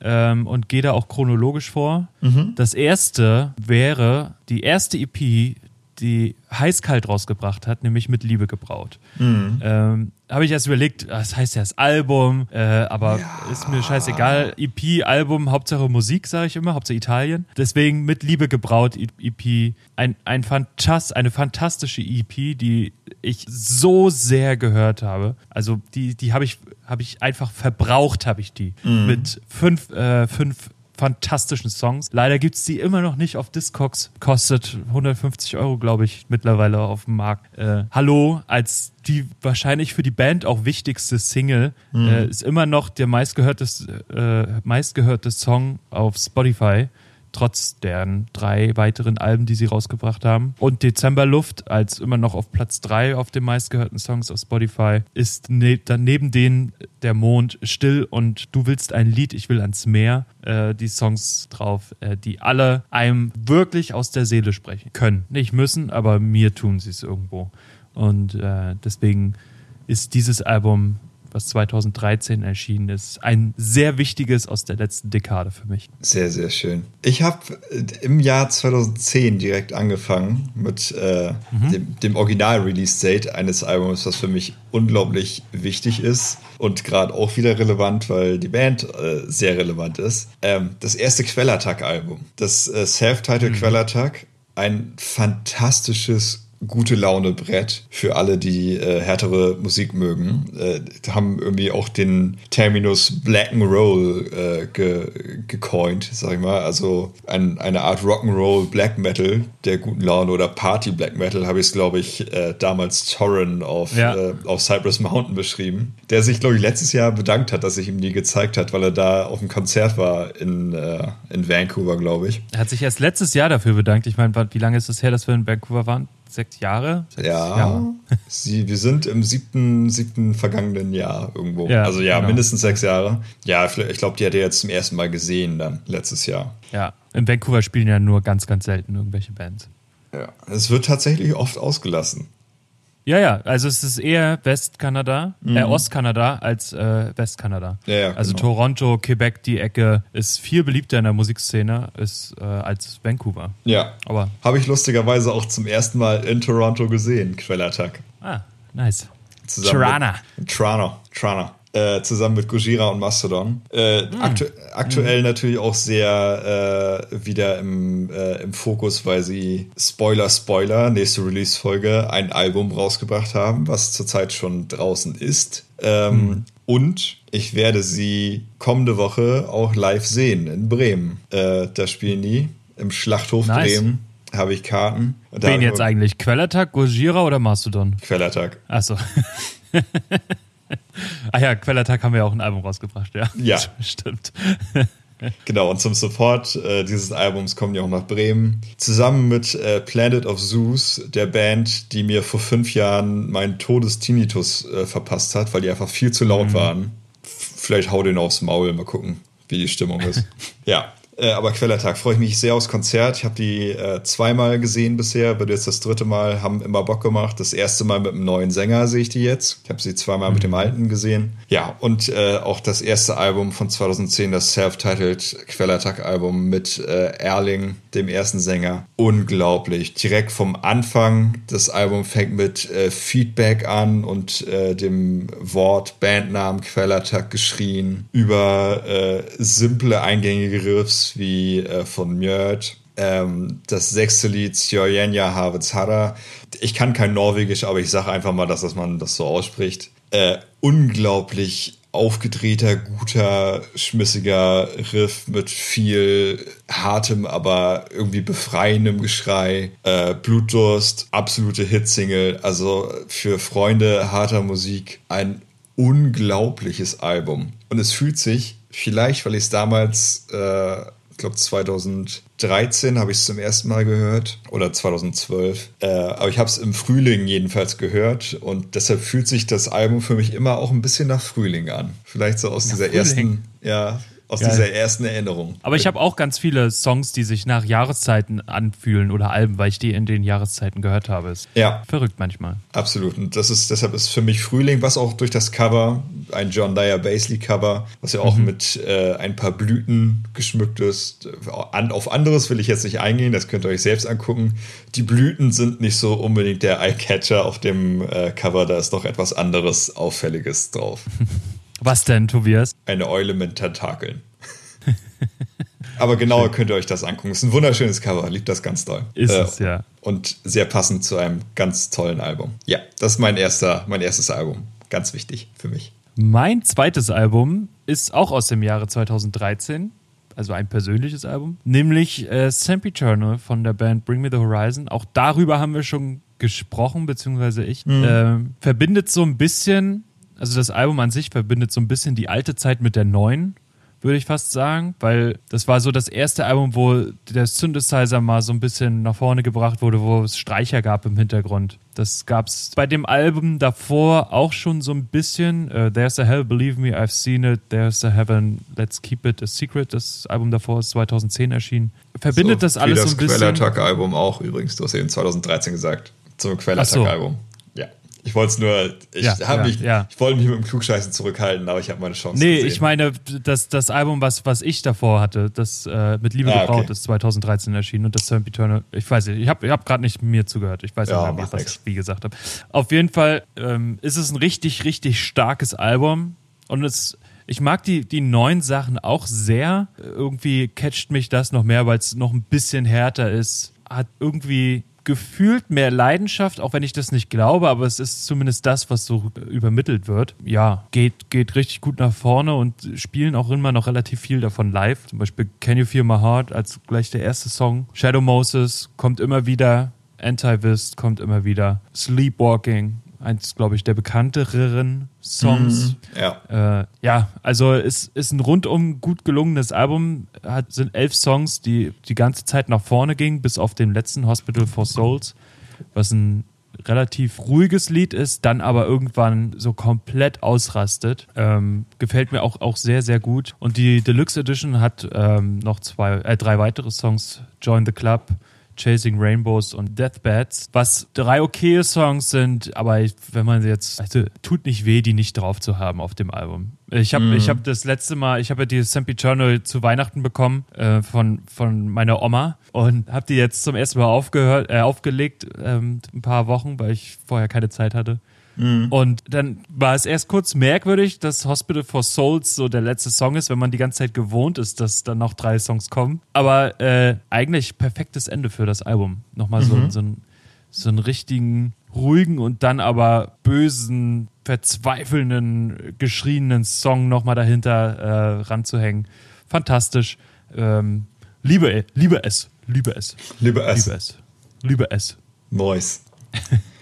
ähm, und gehe da auch chronologisch vor. Mhm. Das erste wäre die erste EP, die Heißkalt rausgebracht hat, nämlich mit Liebe gebraut. Mhm. Ähm, habe ich erst überlegt, das heißt ja das Album, äh, aber ja. ist mir scheißegal. EP, Album, Hauptsache Musik, sage ich immer, Hauptsache Italien. Deswegen mit Liebe gebraut, EP. Ein, ein Fantast, eine fantastische EP, die ich so sehr gehört habe. Also die, die habe ich, hab ich einfach verbraucht, habe ich die. Mhm. Mit fünf, äh, fünf fantastischen Songs. Leider gibt es die immer noch nicht auf Discogs. Kostet 150 Euro, glaube ich, mittlerweile auf dem Markt. Äh, Hallo, als die wahrscheinlich für die Band auch wichtigste Single, mhm. äh, ist immer noch der meistgehörteste, äh, meistgehörte Song auf Spotify trotz deren drei weiteren Alben, die sie rausgebracht haben. Und Dezemberluft als immer noch auf Platz drei auf den meistgehörten Songs auf Spotify ist ne dann neben denen der Mond still und du willst ein Lied, ich will ans Meer. Äh, die Songs drauf, äh, die alle einem wirklich aus der Seele sprechen können. Nicht müssen, aber mir tun sie es irgendwo. Und äh, deswegen ist dieses Album was 2013 erschienen ist. Ein sehr wichtiges aus der letzten Dekade für mich. Sehr, sehr schön. Ich habe im Jahr 2010 direkt angefangen mit äh, mhm. dem, dem Original-Release-Date eines Albums, was für mich unglaublich wichtig ist und gerade auch wieder relevant, weil die Band äh, sehr relevant ist. Ähm, das erste Quellattack-Album, das äh, Self-Titled mhm. Quellattack, ein fantastisches gute Laune Brett für alle, die äh, härtere Musik mögen. Äh, haben irgendwie auch den Terminus Black and Roll äh, ge gecoint, sag ich mal. Also ein, eine Art Rock'n'Roll Black Metal der guten Laune oder Party Black Metal habe ich es, glaube ich, äh, damals Torren auf, ja. äh, auf Cypress Mountain beschrieben. Der sich, glaube ich, letztes Jahr bedankt hat, dass ich ihm die gezeigt hat, weil er da auf dem Konzert war in, äh, in Vancouver, glaube ich. Er hat sich erst letztes Jahr dafür bedankt. Ich meine, wie lange ist es her, dass wir in Vancouver waren? Sechs Jahre? Sechs ja, Jahre. Sie, wir sind im siebten, siebten vergangenen Jahr irgendwo. Ja, also ja, genau. mindestens sechs Jahre. Ja, ich glaube, die hat er jetzt zum ersten Mal gesehen dann letztes Jahr. Ja, in Vancouver spielen ja nur ganz, ganz selten irgendwelche Bands. Ja, es wird tatsächlich oft ausgelassen. Ja, ja, also es ist eher Westkanada, äh, mhm. äh, Ostkanada als äh, Westkanada. Ja, ja, also genau. Toronto, Quebec, die Ecke ist viel beliebter in der Musikszene ist, äh, als Vancouver. Ja. Aber habe ich lustigerweise auch zum ersten Mal in Toronto gesehen, Quellattack. Ah, nice. Zusammen Toronto. Toronto. Toronto äh, zusammen mit Gojira und Mastodon. Äh, mm. aktu aktuell mm. natürlich auch sehr äh, wieder im, äh, im Fokus, weil sie Spoiler, Spoiler, nächste Release-Folge, ein Album rausgebracht haben, was zurzeit schon draußen ist. Ähm, mm. Und ich werde sie kommende Woche auch live sehen in Bremen. Äh, da spielen die im Schlachthof nice. Bremen habe ich Karten. Wen jetzt eigentlich? Quellattack, Gojira oder Mastodon? Quellattack. Achso. ah ja, Quellattack haben wir auch ein Album rausgebracht, ja. Ja. Stimmt. Genau, und zum Support äh, dieses Albums kommen die auch nach Bremen. Zusammen mit äh, Planet of Zeus, der Band, die mir vor fünf Jahren meinen Todestinitus äh, verpasst hat, weil die einfach viel zu laut mhm. waren. F vielleicht hau den aufs Maul, mal gucken, wie die Stimmung ist. ja, äh, aber Quellertag freue ich mich sehr aufs Konzert. Ich habe die äh, zweimal gesehen bisher, bin jetzt das dritte Mal, haben immer Bock gemacht. Das erste Mal mit einem neuen Sänger sehe ich die jetzt. Ich habe sie zweimal mhm. mit dem alten gesehen. Ja, und äh, auch das erste Album von 2010, das Self-Titled Quellertag-Album mit äh, Erling, dem ersten Sänger. Unglaublich. Direkt vom Anfang, das Album fängt mit äh, Feedback an und äh, dem Wort Bandnamen Quellertag geschrien über äh, simple eingängige Riffs wie äh, von Mjörd. Ähm, das sechste Lied Sjörjenja Havetsharra. Ich kann kein Norwegisch, aber ich sage einfach mal, dass, dass man das so ausspricht. Äh, unglaublich aufgedrehter, guter, schmissiger Riff mit viel hartem, aber irgendwie befreiendem Geschrei. Äh, Blutdurst, absolute Hitsingle. Also für Freunde harter Musik ein unglaubliches Album. Und es fühlt sich, vielleicht weil ich es damals äh, ich glaube 2013 habe ich es zum ersten Mal gehört oder 2012. Äh, aber ich habe es im Frühling jedenfalls gehört und deshalb fühlt sich das Album für mich immer auch ein bisschen nach Frühling an. Vielleicht so aus nach dieser Frühling. ersten, ja, aus Geil. dieser ersten Erinnerung. Aber ich habe auch ganz viele Songs, die sich nach Jahreszeiten anfühlen oder Alben, weil ich die in den Jahreszeiten gehört habe. Ist ja. verrückt manchmal. Absolut. Und das ist, deshalb ist für mich Frühling, was auch durch das Cover, ein John Dyer Basley Cover, was ja auch mhm. mit äh, ein paar Blüten geschmückt ist. An, auf anderes will ich jetzt nicht eingehen, das könnt ihr euch selbst angucken. Die Blüten sind nicht so unbedingt der Eyecatcher auf dem äh, Cover, da ist noch etwas anderes Auffälliges drauf. Was denn, Tobias? Eine Eule mit Tentakeln. Aber genauer könnt ihr euch das angucken. Es ist ein wunderschönes Cover, liebt das ganz toll. Ist äh, es, ja. Und sehr passend zu einem ganz tollen Album. Ja, das ist mein, erster, mein erstes Album. Ganz wichtig für mich. Mein zweites Album ist auch aus dem Jahre 2013 also ein persönliches Album, nämlich äh, Sempiternal von der Band Bring Me the Horizon. Auch darüber haben wir schon gesprochen, beziehungsweise ich. Mhm. Äh, verbindet so ein bisschen also das Album an sich verbindet so ein bisschen die alte Zeit mit der neuen, würde ich fast sagen, weil das war so das erste Album, wo der Synthesizer mal so ein bisschen nach vorne gebracht wurde, wo es Streicher gab im Hintergrund. Das gab es bei dem Album davor auch schon so ein bisschen. Uh, There's a Hell, Believe Me, I've Seen It. There's a Heaven, Let's Keep It a Secret. Das Album davor ist 2010 erschienen. Verbindet so, das alles so ein bisschen. Das Quellattack-Album auch übrigens, du hast eben 2013 gesagt. Zum Quellattack-Album. Ich wollte es nur, ich, Ja, ja, mich, ja. ich wollte mich mit dem Klugscheißen zurückhalten, aber ich habe meine Chance Nee, gesehen. ich meine, das, das Album, was, was ich davor hatte, das äh, mit Liebe Ah, gebraut, okay. ist 2013 erschienen und das Sempiternal, ich weiß nicht, ich habe ich hab gerade nicht mir zugehört. Ich weiß Ja, nicht was nix. ich wie gesagt habe. Auf jeden Fall ähm, ist es ein richtig, richtig starkes Album und es, ich mag die, die neuen Sachen auch sehr. Irgendwie catcht mich das noch mehr, weil es noch ein bisschen härter ist. Hat irgendwie gefühlt mehr Leidenschaft, auch wenn ich das nicht glaube, aber es ist zumindest das, was so übermittelt wird. Ja, geht, geht richtig gut nach vorne und spielen auch immer noch relativ viel davon live. Zum Beispiel Can You Feel My Heart als gleich der erste Song. Shadow Moses kommt immer wieder. Anti-Vist kommt immer wieder. Sleepwalking, eins, glaube ich, der bekannteren Songs. Ja. Äh, ja, also es ist ein rundum gut gelungenes Album. Hat, sind elf Songs, die die ganze Zeit nach vorne gingen, bis auf den letzten Hospital for Souls, was ein relativ ruhiges Lied ist, dann aber irgendwann so komplett ausrastet. Ähm, gefällt mir auch, auch sehr, sehr gut. Und die Deluxe Edition hat ähm, noch zwei, äh, drei weitere Songs. Join the Club, Chasing Rainbows und Deathbeds, was drei okaye Songs sind, aber ich, wenn man sie jetzt, also tut nicht weh, die nicht drauf zu haben auf dem Album. Ich habe ich hab das letzte Mal, ich habe ja die Sempiternal zu Weihnachten bekommen äh, von, von meiner Oma und habe die jetzt zum ersten Mal aufgehört, äh, aufgelegt, ähm, ein paar Wochen, weil ich vorher keine Zeit hatte. Und dann war es erst kurz merkwürdig, dass Hospital for Souls so der letzte Song ist, wenn man die ganze Zeit gewohnt ist, dass dann noch drei Songs kommen. Aber äh, eigentlich perfektes Ende für das Album. Nochmal so, so, ein, so einen richtigen, ruhigen und dann aber bösen, verzweifelnden, geschrienen Song nochmal dahinter äh, ranzuhängen. Fantastisch. Ähm, liebe, liebe es. Liebe es. Liebe es. Liebe es. Liebe es. Noise.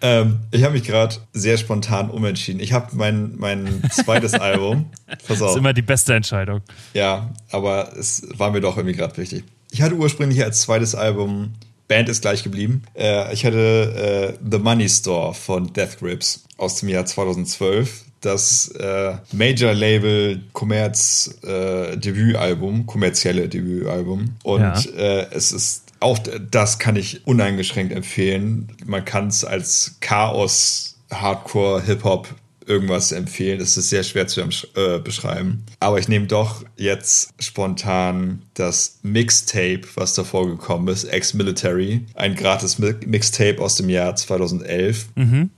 ähm, ich habe mich gerade sehr spontan umentschieden. Ich habe mein, mein zweites Album. Pass Das auf. ist immer die beste Entscheidung. Ja, aber es war mir doch irgendwie gerade wichtig. Ich hatte ursprünglich als zweites Album, Band ist gleich geblieben, äh, ich hatte äh, The Money Store von Death Grips aus dem Jahr 2012. Das äh, Major Label Kommerz äh, Debütalbum, kommerzielle Debütalbum. Und Ja. äh, es ist auch das kann ich uneingeschränkt empfehlen. Man kann es als Chaos, Hardcore, Hip-Hop irgendwas empfehlen. Es ist sehr schwer zu äh, beschreiben. Aber ich nehme doch jetzt spontan das Mixtape, was davor gekommen ist, Ex-Military. Ein gratis Mi- Mixtape aus dem Jahr 2011.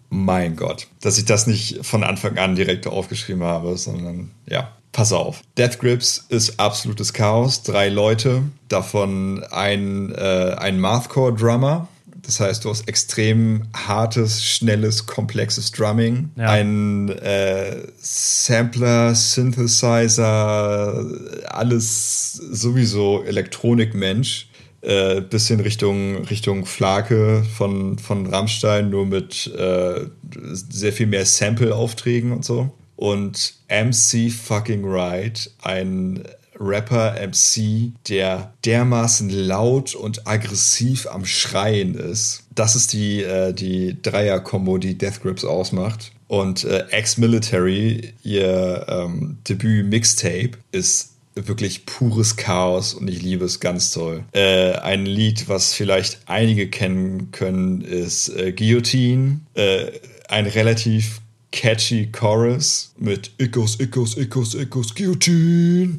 Mein Gott, dass ich das nicht von Anfang an direkt aufgeschrieben habe, sondern ja. Pass auf. Death Grips ist absolutes Chaos. Drei Leute, davon ein, äh, ein Mathcore-Drummer. Das heißt, du hast extrem hartes, schnelles, komplexes Drumming. Ja. Ein äh, Sampler, Synthesizer, alles sowieso Elektronikmensch. Äh, bisschen Richtung, Richtung Flake von, von Rammstein, nur mit äh, sehr viel mehr Sample-Aufträgen und so. Und MC fucking Right, ein Rapper MC, der dermaßen laut und aggressiv am Schreien ist. Das ist die, äh, die Dreier-Kombo, die Death Grips ausmacht. Und äh, Ex-Military, ihr ähm, Debüt-Mixtape, ist wirklich pures Chaos und ich liebe es ganz toll. Äh, ein Lied, was vielleicht einige kennen können, ist äh, Guillotine. Äh, ein relativ catchy Chorus mit Ickos, Ickos, Ickos, Ickos, Guillotine.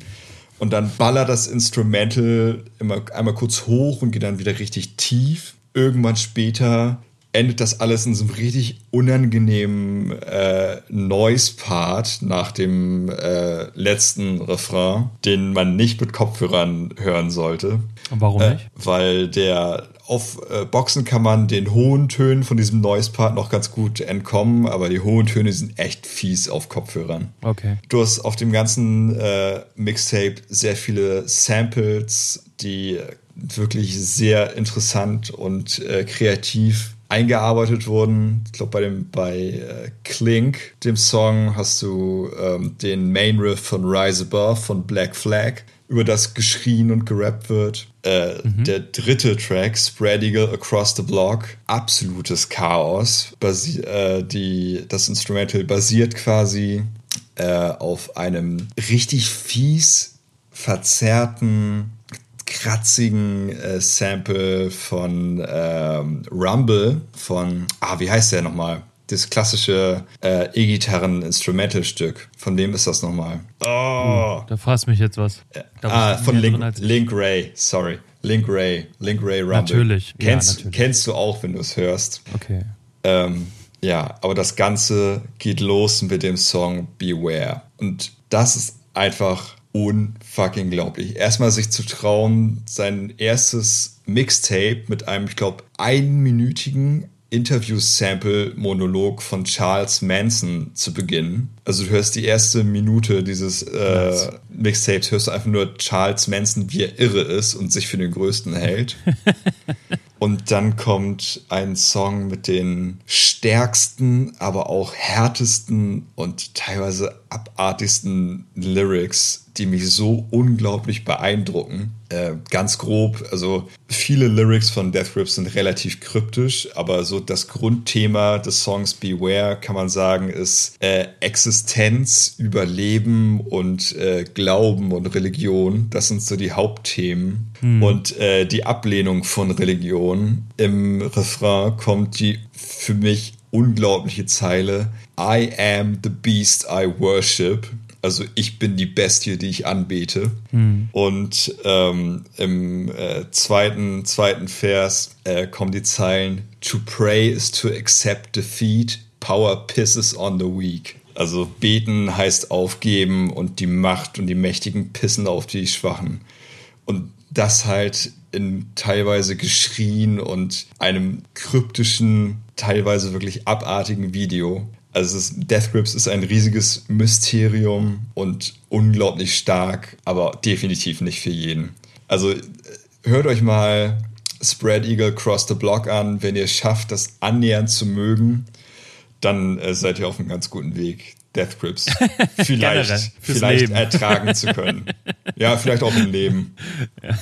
Und dann ballert das Instrumental immer einmal kurz hoch und geht dann wieder richtig tief. Irgendwann später endet das alles in so einem richtig unangenehmen äh, Noise-Part nach dem äh, letzten Refrain, den man nicht mit Kopfhörern hören sollte. Und warum Äh, nicht? weil der auf äh, Boxen kann man den hohen Tönen von diesem Noise-Part noch ganz gut entkommen, aber die hohen Töne sind echt fies auf Kopfhörern. Okay. Du hast auf dem ganzen äh, Mixtape sehr viele Samples, die wirklich sehr interessant und äh, kreativ eingearbeitet wurden. Ich glaube, bei dem bei äh, Clink, dem Song, hast du ähm, den Main Riff von Rise Above von Black Flag, über das geschrien und gerappt wird. Äh, Der dritte Track, Spread Eagle Across the Block, absolutes Chaos. Basi äh, die, das Instrumental basiert quasi äh, auf einem richtig fies verzerrten, kratzigen äh, Sample von ähm, Rumble von, ah, wie heißt der nochmal? das klassische äh, E-Gitarren-Instrumental-Stück. Von wem ist das nochmal? Oh. Uh, da fragst mich jetzt was. ah, von Link, Link Ray, sorry. Link Ray, Link Ray Rumble. Natürlich. Kennst, ja, natürlich. kennst du auch, wenn du es hörst. Okay. Ähm, ja, aber das Ganze geht los mit dem Song Beware. Und das ist einfach unfucking glaublich. Erstmal sich zu trauen, sein erstes Mixtape mit einem, ich glaube, einminütigen Interview-Sample-Monolog von Charles Manson zu beginnen. Also du hörst die erste Minute dieses äh, Mixtapes, hörst du einfach nur Charles Manson, wie er irre ist und sich für den Größten hält. und dann kommt ein Song mit den stärksten, aber auch härtesten und teilweise abartigsten Lyrics, die mich so unglaublich beeindrucken. Äh, ganz grob, also viele Lyrics von Death Grips sind relativ kryptisch, aber so das Grundthema des Songs Beware kann man sagen, ist äh, Existenz, Überleben und äh, Glauben und Religion. Das sind so die Hauptthemen. Hm. Und äh, die Ablehnung von Religion. Im Refrain kommt die für mich unglaubliche Zeile I am the beast I worship. Also ich bin die Bestie, die ich anbete. Hm. Und ähm, im äh, zweiten, zweiten Vers äh, kommen die Zeilen To pray is to accept defeat, power pisses on the weak. Also beten heißt aufgeben und die Macht und die Mächtigen pissen auf die Schwachen. Und das halt in teilweise geschrien und einem kryptischen, teilweise wirklich abartigen Video. Also ist, Death Grips ist ein riesiges Mysterium und unglaublich stark, aber definitiv nicht für jeden. Also hört euch mal Spread Eagle Cross the Block an. Wenn ihr es schafft, das annähernd zu mögen, dann äh, seid ihr auf einem ganz guten Weg. Death Grips vielleicht, vielleicht ertragen zu können. Ja, vielleicht auch im Leben. Ja.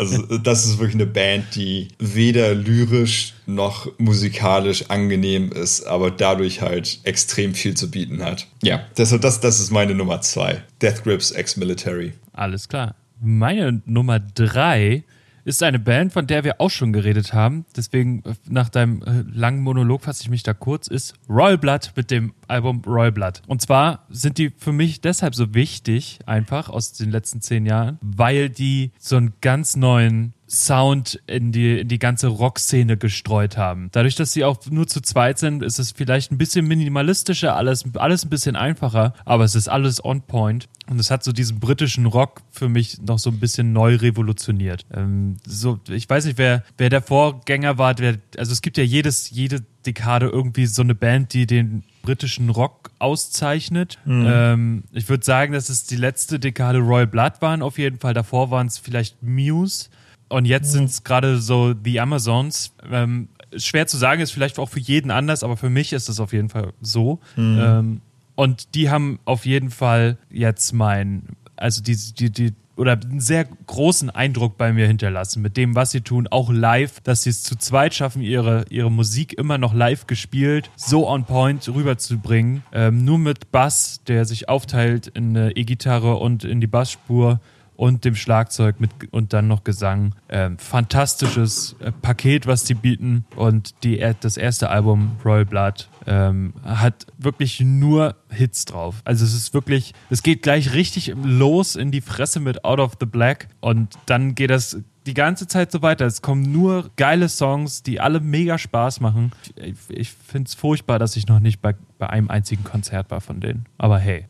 Also das ist wirklich eine Band, die weder lyrisch noch musikalisch angenehm ist, aber dadurch halt extrem viel zu bieten hat. Ja, das, das, das ist meine Nummer zwei. Death Grips Ex-Military. Alles klar. Meine Nummer drei ist eine Band, von der wir auch schon geredet haben. Deswegen, äh, nach deinem äh, langen Monolog fasse ich mich da kurz, ist Royal Blood mit dem Album Royal Blood. Und zwar sind die für mich deshalb so wichtig, einfach aus den letzten zehn Jahren, weil die so einen ganz neuen Sound in die, in die ganze Rockszene gestreut haben. Dadurch, dass sie auch nur zu zweit sind, ist es vielleicht ein bisschen minimalistischer, alles, alles ein bisschen einfacher, aber es ist alles on point. Und es hat so diesen britischen Rock für mich noch so ein bisschen neu revolutioniert. Ähm, so, ich weiß nicht, wer, wer der Vorgänger war. Wer, also es gibt ja jedes, jede Dekade irgendwie so eine Band, die den britischen Rock auszeichnet. Mhm. Ähm, ich würde sagen, dass es die letzte Dekade Royal Blood waren auf jeden Fall. Davor waren es vielleicht Muse. Und jetzt sind es gerade so The Amazons. Ähm, schwer zu sagen, ist vielleicht auch für jeden anders, aber für mich ist es auf jeden Fall so. Mhm. Ähm, und die haben auf jeden Fall jetzt mein, also die, die, die, oder einen sehr großen Eindruck bei mir hinterlassen mit dem, was sie tun, auch live, dass sie es zu zweit schaffen, ihre, ihre Musik immer noch live gespielt, so on point rüberzubringen. Ähm, nur mit Bass, der sich aufteilt in eine E-Gitarre und in die Bassspur und dem Schlagzeug mit und dann noch Gesang. Ähm, fantastisches äh, Paket, was die bieten. Und die, das erste Album, Royal Blood, ähm, hat wirklich nur Hits drauf. Also es ist wirklich, es geht gleich richtig los in die Fresse mit Out of the Black und dann geht das die ganze Zeit so weiter. Es kommen nur geile Songs, die alle mega Spaß machen. Ich, ich finde es furchtbar, dass ich noch nicht bei, bei einem einzigen Konzert war von denen. Aber hey.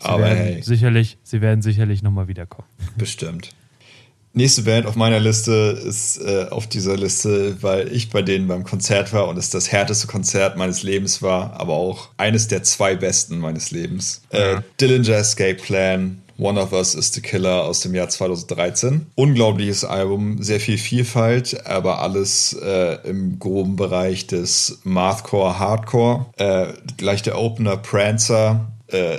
Sie Aber hey. Sicherlich, sie werden sicherlich nochmal wiederkommen. Bestimmt. Nächste Band auf meiner Liste ist äh, auf dieser Liste, weil ich bei denen beim Konzert war und es das härteste Konzert meines Lebens war, aber auch eines der zwei besten meines Lebens. Äh, Dillinger Escape Plan, One of Us is the Killer aus dem Jahr 2013. Unglaubliches Album, sehr viel Vielfalt, aber alles äh, im groben Bereich des Mathcore, Hardcore. Äh, gleich der Opener Prancer, äh,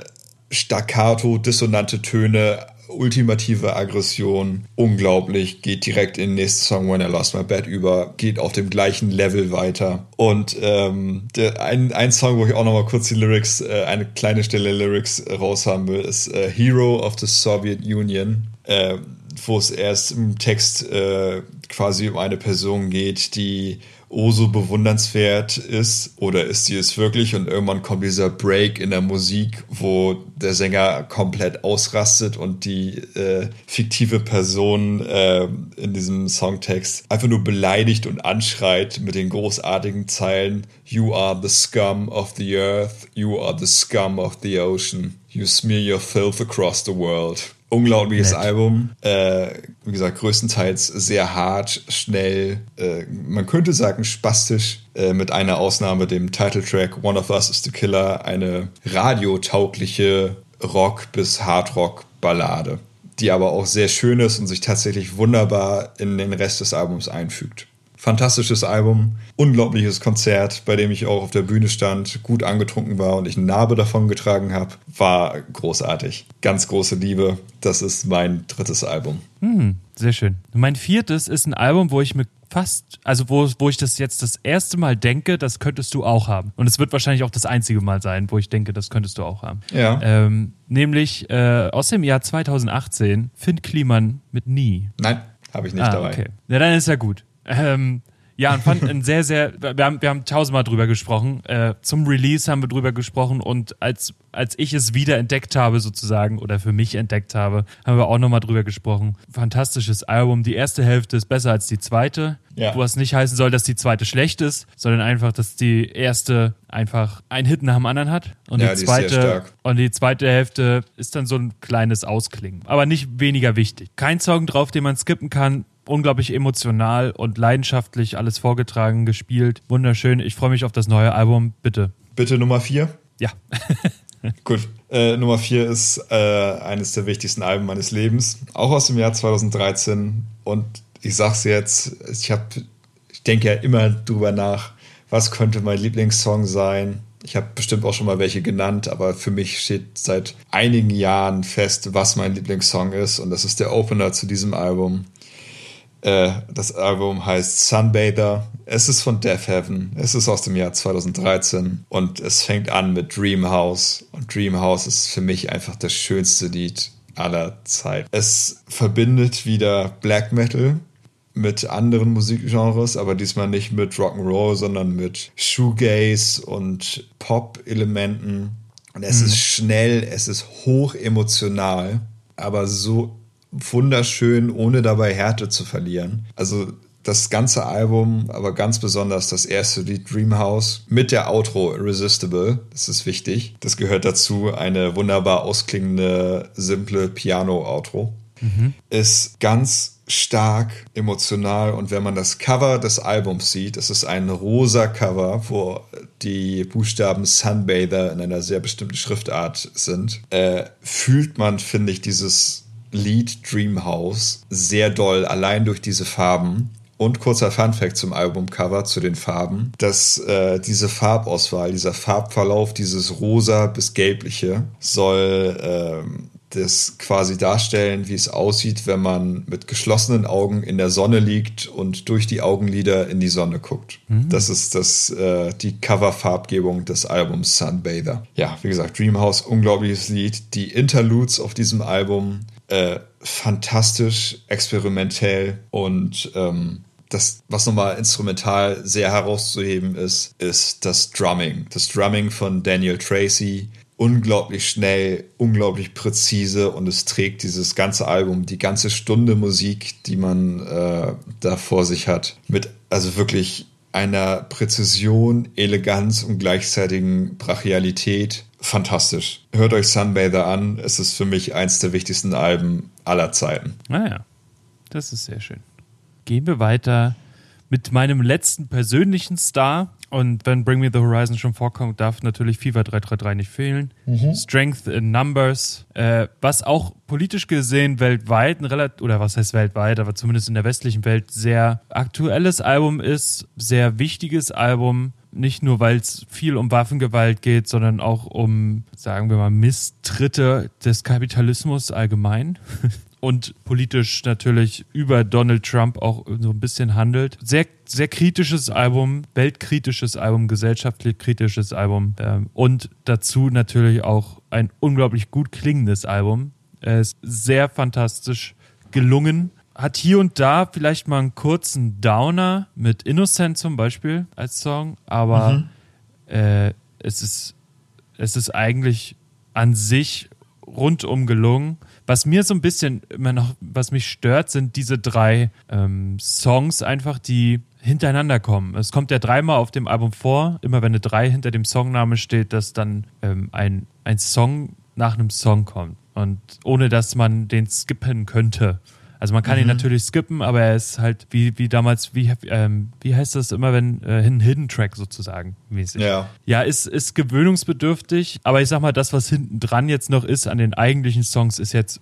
staccato, dissonante Töne, ultimative Aggression, unglaublich, geht direkt in den nächsten Song When I Lost My Bed über, geht auf dem gleichen Level weiter. Und ähm, der, ein, ein Song, wo ich auch nochmal kurz die Lyrics, äh, eine kleine Stelle Lyrics raushaben will, ist äh, Hero of the Soviet Union, äh, wo es erst im Text äh, quasi um eine Person geht, die oh so bewundernswert ist oder ist sie es wirklich? Und irgendwann kommt dieser Break in der Musik, wo der Sänger komplett ausrastet und die äh, fiktive Person äh, in diesem Songtext einfach nur beleidigt und anschreit mit den großartigen Zeilen You are the scum of the earth, you are the scum of the ocean, you smear your filth across the world unglaubliches Nett. Album. Äh, wie gesagt, größtenteils sehr hart, schnell, äh, man könnte sagen spastisch, äh, mit einer Ausnahme, dem Titeltrack One of Us is the Killer, eine radiotaugliche Rock- bis Hardrock-Ballade, die aber auch sehr schön ist und sich tatsächlich wunderbar in den Rest des Albums einfügt. Fantastisches Album, unglaubliches Konzert, bei dem ich auch auf der Bühne stand, gut angetrunken war und ich eine Narbe davon getragen habe. War großartig. Ganz große Liebe. Das ist mein drittes Album. Hm, sehr schön. Mein viertes ist ein Album, wo ich mir fast, also wo, wo ich das jetzt das erste Mal denke, das könntest du auch haben. Und es wird wahrscheinlich auch das einzige Mal sein, wo ich denke, das könntest du auch haben. Ja. Ähm, nämlich äh, aus dem Jahr 2018, Finn Kliman mit Nie. Nein, habe ich nicht ah, dabei. Okay. Ja, dann ist ja gut. Ähm, ja, und fand ein sehr, sehr, wir haben, wir haben tausendmal drüber gesprochen. Äh, zum Release haben wir drüber gesprochen und als, als ich es wieder entdeckt habe, sozusagen, oder für mich entdeckt habe, haben wir auch nochmal drüber gesprochen. Fantastisches Album. Die erste Hälfte ist besser als die zweite. Ja. Was nicht heißen soll, dass die zweite schlecht ist, sondern einfach, dass die erste einfach einen Hit nach dem anderen hat. Und ja, die zweite, die und die zweite Hälfte ist dann so ein kleines Ausklingen. Aber nicht weniger wichtig. Kein Song drauf, den man skippen kann unglaublich emotional und leidenschaftlich alles vorgetragen, gespielt. Wunderschön. Ich freue mich auf das neue Album. Bitte. Bitte Nummer vier? Ja. Gut. Äh, Nummer vier ist äh, eines der wichtigsten Alben meines Lebens. Auch aus dem Jahr 2013. Und ich sag's jetzt, ich habe, ich denke ja immer drüber nach, was könnte mein Lieblingssong sein. Ich habe bestimmt auch schon mal welche genannt, aber für mich steht seit einigen Jahren fest, was mein Lieblingssong ist. Und das ist der Opener zu diesem Album. Äh, das Album heißt Sunbather. Es ist von Death Heaven. Es ist aus dem Jahr 2013 und es fängt an mit Dream House. Und Dream House ist für mich einfach das schönste Lied aller Zeit. Es verbindet wieder Black Metal mit anderen Musikgenres, aber diesmal nicht mit Rock'n'Roll, sondern mit Shoegaze und Pop-Elementen. Und es mhm. ist schnell, es ist hoch emotional, aber so wunderschön, ohne dabei Härte zu verlieren. Also das ganze Album, aber ganz besonders das erste Lied Dreamhouse mit der Outro Irresistible, das ist wichtig. Das gehört dazu, eine wunderbar ausklingende, simple Piano-Outro. Mhm. Ist ganz stark emotional und wenn man das Cover des Albums sieht, es ist ein rosa Cover, wo die Buchstaben Sunbather in einer sehr bestimmten Schriftart sind, äh, fühlt man, finde ich, dieses Lied Dreamhouse sehr doll, allein durch diese Farben. Und kurzer Funfact zum Albumcover, zu den Farben, dass äh, diese Farbauswahl, dieser Farbverlauf, dieses rosa bis gelbliche, soll ähm, das quasi darstellen, wie es aussieht, wenn man mit geschlossenen Augen in der Sonne liegt und durch die Augenlider in die Sonne guckt. Mhm. Das ist das, äh, die Coverfarbgebung des Albums Sunbather. Ja, wie gesagt, Dreamhouse, unglaubliches Lied. Die Interludes auf diesem Album äh, fantastisch, experimentell und ähm, das, was nochmal instrumental sehr herauszuheben ist, ist das Drumming. Das Drumming von Daniel Tracy. Unglaublich schnell, unglaublich präzise und es trägt dieses ganze Album, die ganze Stunde Musik, die man äh, da vor sich hat, mit also wirklich einer Präzision, Eleganz und gleichzeitigen Brachialität fantastisch. Hört euch Sunbather an. Es ist für mich eins der wichtigsten Alben aller Zeiten. Ah ja, das ist sehr schön. Gehen wir weiter mit meinem letzten persönlichen Star. Und wenn Bring Me the Horizon schon vorkommt, darf natürlich FIFA 333 nicht fehlen. Mhm. Strength in Numbers, äh, was auch politisch gesehen weltweit ein relativ, oder was heißt weltweit, aber zumindest in der westlichen Welt sehr aktuelles Album ist, sehr wichtiges Album nicht nur, weil es viel um Waffengewalt geht, sondern auch um, sagen wir mal, Misstritte des Kapitalismus allgemein. und politisch natürlich über Donald Trump auch so ein bisschen handelt. Sehr, sehr kritisches Album, weltkritisches Album, gesellschaftlich kritisches Album ähm, und dazu natürlich auch ein unglaublich gut klingendes Album. Er ist sehr fantastisch gelungen hat hier und da vielleicht mal einen kurzen Downer mit Innocent zum Beispiel als Song, aber mhm. äh, es ist es ist eigentlich an sich rundum gelungen. Was mir so ein bisschen immer noch, was mich stört, sind diese drei ähm, Songs einfach, die hintereinander kommen. Es kommt ja dreimal auf dem Album vor, immer wenn eine drei hinter dem Songname steht, dass dann ähm, ein, ein Song nach einem Song kommt. Und ohne dass man den skippen könnte. Also man kann mhm. ihn natürlich skippen, aber er ist halt wie, wie damals, wie, ähm, wie heißt das immer, wenn äh, ein Hidden Track sozusagen mäßig. Ja. Ja, ist, ist gewöhnungsbedürftig, aber ich sag mal, das, was hinten dran jetzt noch ist an den eigentlichen Songs, ist jetzt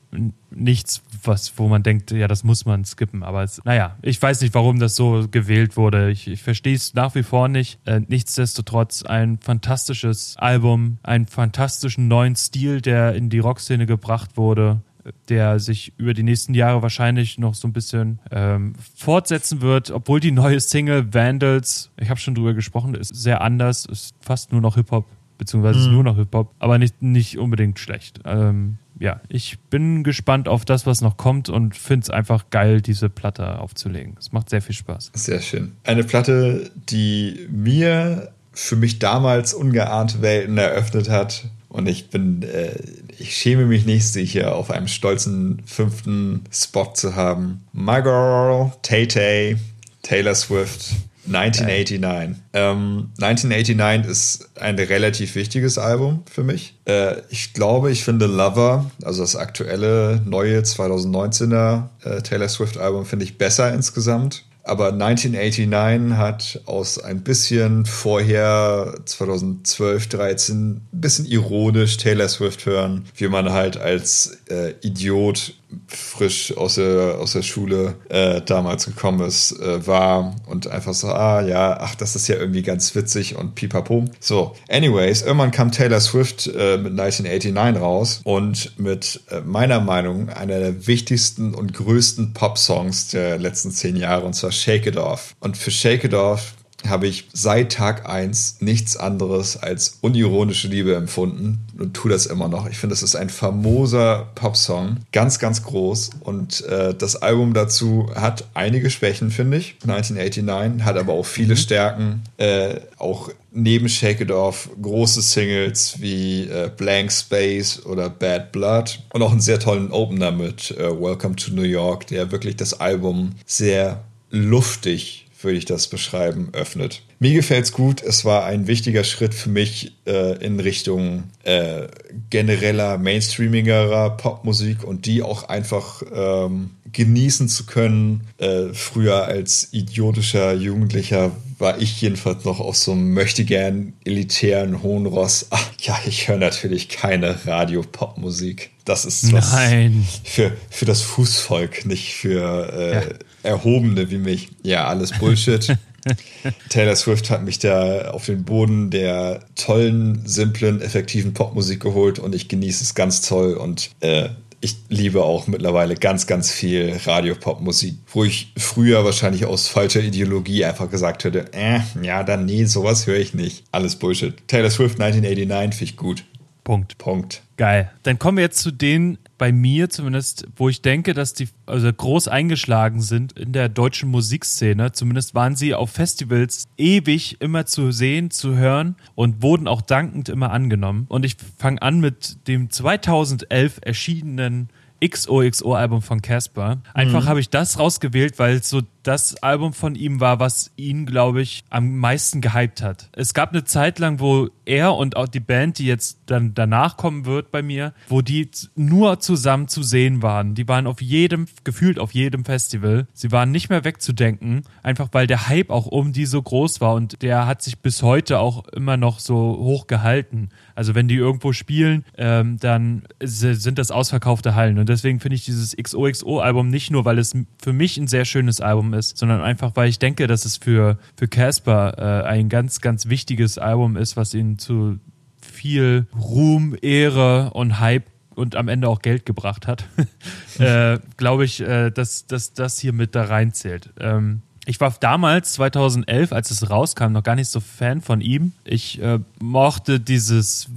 nichts, was, wo man denkt, ja, das muss man skippen. Aber es, naja, ich weiß nicht, warum das so gewählt wurde. Ich, ich verstehe es nach wie vor nicht. Äh, nichtsdestotrotz ein fantastisches Album, einen fantastischen neuen Stil, der in die Rockszene gebracht wurde der sich über die nächsten Jahre wahrscheinlich noch so ein bisschen ähm, fortsetzen wird, obwohl die neue Single Vandals, ich habe schon drüber gesprochen, ist sehr anders, ist fast nur noch Hip-Hop, beziehungsweise mhm. ist nur noch Hip-Hop, aber nicht, nicht unbedingt schlecht. Ähm, ja, ich bin gespannt auf das, was noch kommt und finde es einfach geil, diese Platte aufzulegen. Es macht sehr viel Spaß. Sehr schön. Eine Platte, die mir für mich damals ungeahnte Welten eröffnet hat und ich bin, äh, ich schäme mich nicht, sie hier auf einem stolzen fünften Spot zu haben. My Girl, Tay Tay, Taylor Swift, 1989. Ähm, 1989 ist ein relativ wichtiges Album für mich. Äh, ich glaube, ich finde Lover, also das aktuelle, neue 2019er äh, Taylor Swift Album, finde ich besser insgesamt. Aber 1989 hat aus ein bisschen vorher 2012, 13 ein bisschen ironisch Taylor Swift hören, wie man halt als äh, Idiot frisch aus der, aus der Schule äh, damals gekommen ist, äh, war und einfach so, ah ja, ach, das ist ja irgendwie ganz witzig und pipapo. So, anyways, irgendwann kam Taylor Swift äh, mit 1989 raus und mit äh, meiner Meinung einer der wichtigsten und größten Pop-Songs der letzten zehn Jahre und zwar Shake It Off. Und für Shake It Off habe ich seit Tag 1 nichts anderes als unironische Liebe empfunden und tue das immer noch. Ich finde, das ist ein famoser Popsong, ganz, ganz groß und äh, das Album dazu hat einige Schwächen, finde ich. 1989 hat aber auch viele mhm. Stärken, äh, auch neben Shake It Off große Singles wie äh, Blank Space oder Bad Blood und auch einen sehr tollen Opener mit äh, Welcome to New York, der wirklich das Album sehr luftig würde ich das beschreiben, öffnet. Mir gefällt es gut. Es war ein wichtiger Schritt für mich äh, in Richtung äh, genereller, mainstreamigerer Popmusik und die auch einfach ähm, genießen zu können. Äh, früher als idiotischer Jugendlicher war ich jedenfalls noch auf so einem möchtegern elitären hohen Ross. Ach ja, ich höre natürlich keine Radio-Pop-Musik. Das ist was Nein. Für, für das Fußvolk, nicht für äh, ja. Erhobene wie mich. Ja, alles Bullshit. Taylor Swift hat mich da auf den Boden der tollen, simplen, effektiven Popmusik geholt und ich genieße es ganz toll und äh, ich liebe auch mittlerweile ganz, ganz viel Radio-Pop-Musik, wo ich früher wahrscheinlich aus falscher Ideologie einfach gesagt hätte, äh, ja, dann nee, sowas höre ich nicht. Alles Bullshit. Taylor Swift 1989 finde ich gut. Punkt. Punkt. Geil. Dann kommen wir jetzt zu den bei mir zumindest, wo ich denke, dass die also groß eingeschlagen sind in der deutschen Musikszene. Zumindest waren sie auf Festivals ewig immer zu sehen, zu hören und wurden auch dankend immer angenommen. Und ich fange an mit dem 2011 erschienenen XOXO-Album von Casper. Einfach mhm. habe ich das rausgewählt, weil so das Album von ihm war, was ihn, glaube ich, am meisten gehypt hat. Es gab eine Zeit lang, wo er und auch die Band, die jetzt dann danach kommen wird bei mir, wo die nur zusammen zu sehen waren. Die waren auf jedem, gefühlt auf jedem Festival. Sie waren nicht mehr wegzudenken, einfach weil der Hype auch um die so groß war und der hat sich bis heute auch immer noch so hoch gehalten. Also wenn die irgendwo spielen, ähm, dann sind das ausverkaufte Hallen. Und deswegen finde ich dieses XOXO-Album nicht nur, weil es für mich ein sehr schönes Album ist, sondern einfach, weil ich denke, dass es für für Casper äh, ein ganz, ganz wichtiges Album ist, was ihn zu viel Ruhm, Ehre und Hype und am Ende auch Geld gebracht hat, äh, glaube ich, äh, dass, dass das hier mit da reinzählt. Ähm, ich war damals, 2011, als es rauskam, noch gar nicht so Fan von ihm. Ich äh, mochte dieses,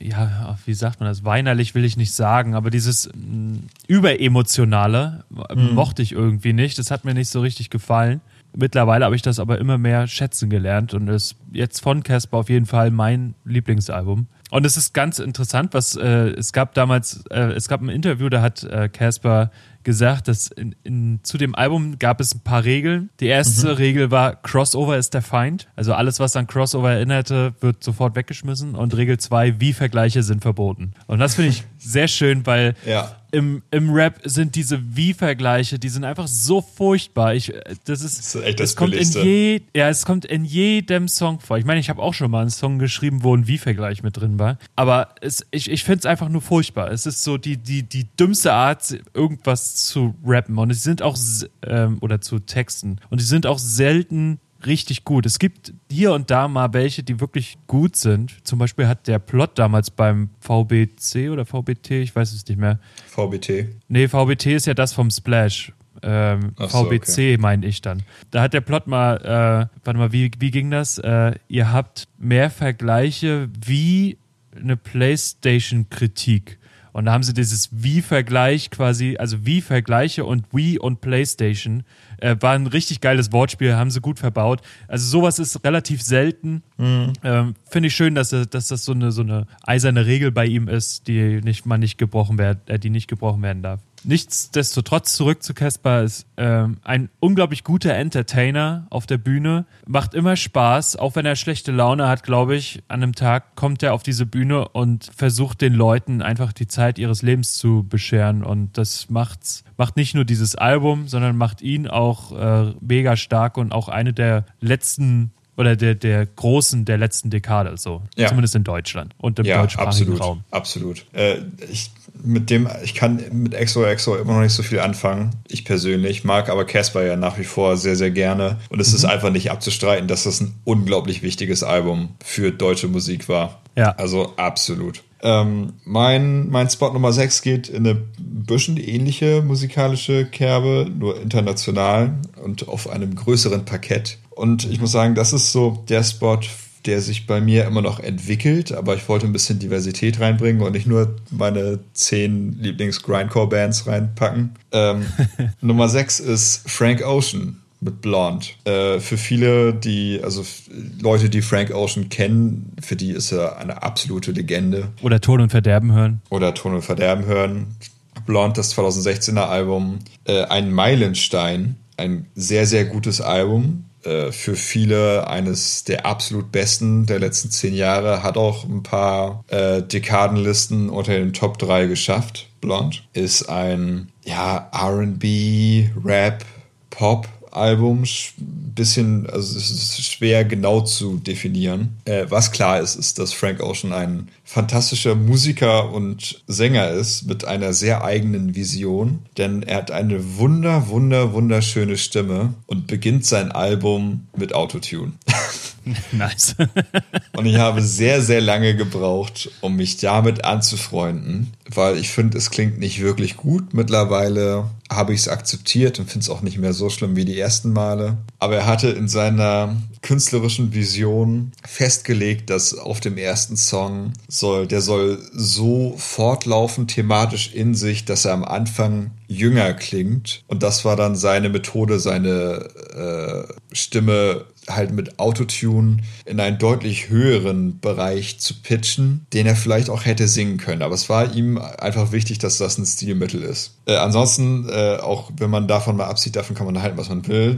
ja, wie sagt man das, weinerlich will ich nicht sagen, aber dieses mh, mm, überemotionale mhm. mochte ich irgendwie nicht. Das hat mir nicht so richtig gefallen. Mittlerweile habe ich das aber immer mehr schätzen gelernt und ist jetzt von Casper auf jeden Fall mein Lieblingsalbum. Und es ist ganz interessant, was äh, es gab damals, äh, es gab ein Interview, da hat äh, Casper gesagt, dass in, in, zu dem Album gab es ein paar Regeln. Die erste mhm. Regel war, Crossover ist der Feind. Also alles, was an Crossover erinnerte, wird sofort weggeschmissen. Und Regel zwei, wie Vergleiche sind verboten. Und das finde ich sehr schön, weil ja im, im Rap sind diese Wie-Vergleiche, die sind einfach so furchtbar. Ich, das ist, das ist echt das es kommt in je, ja, es kommt in jedem Song vor. Ich meine, ich habe auch schon mal einen Song geschrieben, wo ein Wie-Vergleich mit drin war. Aber es, ich, ich finde es einfach nur furchtbar. Es ist so die, die, die dümmste Art, irgendwas zu rappen. Und es sind auch, ähm, oder zu texten. Und die sind auch selten richtig gut. Es gibt hier und da mal welche, die wirklich gut sind. Zum Beispiel hat der Plot damals beim VBC oder VBT, ich weiß es nicht mehr. VBT. Nee, VBT ist ja das vom Splash. Ähm, so, VBC okay. meine ich dann. Da hat der Plot mal, äh, warte mal, wie, wie ging das? Äh, ihr habt mehr Vergleiche wie eine PlayStation-Kritik. Und da haben sie dieses Wie-Vergleich quasi, also Wie-Vergleiche und Wii und PlayStation äh, war ein richtig geiles Wortspiel, haben sie gut verbaut. Also sowas ist relativ selten. Mhm. Ähm, Finde ich schön, dass, dass das so eine, so eine eiserne Regel bei ihm ist, die nicht, man nicht gebrochen werden, äh, die nicht gebrochen werden darf. Nichtsdestotrotz zurück zu Caspar ist ähm, ein unglaublich guter Entertainer auf der Bühne, macht immer Spaß, auch wenn er schlechte Laune hat, glaube ich. An einem Tag kommt er auf diese Bühne und versucht den Leuten einfach die Zeit ihres Lebens zu bescheren und das macht's macht nicht nur dieses Album, sondern macht ihn auch äh, mega stark und auch eine der letzten oder der, der großen der letzten Dekade, so. Ja. Zumindest in Deutschland und im ja, deutschsprachigen absolut, Raum. Absolut. Äh, ich, mit dem, ich kann mit XOXO immer noch nicht so viel anfangen. Ich persönlich mag aber Casper ja nach wie vor sehr, sehr gerne. Und es mhm. ist einfach nicht abzustreiten, dass das ein unglaublich wichtiges Album für deutsche Musik war. Ja. Also absolut. Ähm, mein, mein Spot Nummer 6 geht in eine bisschen ähnliche musikalische Kerbe, nur international und auf einem größeren Parkett. Und ich muss sagen, das ist so der Spot, der sich bei mir immer noch entwickelt, aber ich wollte ein bisschen Diversität reinbringen und nicht nur meine zehn Lieblings-Grindcore-Bands reinpacken. Ähm, Nummer 6 ist Frank Ocean mit Blonde. Äh, für viele, die, also Leute, die Frank Ocean kennen, für die ist er eine absolute Legende. Oder Ton und Verderben hören. Oder Ton und Verderben hören. Blonde, das 2016er Album, äh, ein Meilenstein, ein sehr, sehr gutes Album äh, für viele eines der absolut besten der letzten zehn Jahre, hat auch ein paar äh, Dekadenlisten unter den Top 3 geschafft. Blonde ist ein ja, RB, Rap, Pop Album bisschen, also es ist schwer genau zu definieren. Äh, was klar ist, ist, dass Frank Ocean ein fantastischer Musiker und Sänger ist mit einer sehr eigenen Vision, denn er hat eine wunder, wunder, wunderschöne Stimme und beginnt sein Album mit Autotune. Nice. und ich habe sehr, sehr lange gebraucht, um mich damit anzufreunden, weil ich finde, es klingt nicht wirklich gut. Mittlerweile habe ich es akzeptiert und finde es auch nicht mehr so schlimm wie die ersten Male. Aber er hatte in seiner künstlerischen Vision festgelegt, dass auf dem ersten Song soll, der soll so fortlaufen thematisch in sich, dass er am Anfang jünger klingt. Und das war dann seine Methode, seine äh, Stimme halt mit Autotune in einen deutlich höheren Bereich zu pitchen, den er vielleicht auch hätte singen können. Aber es war ihm einfach wichtig, dass das ein Stilmittel ist. Äh, ansonsten, äh, auch wenn man davon mal absieht, davon kann man halten, was man will.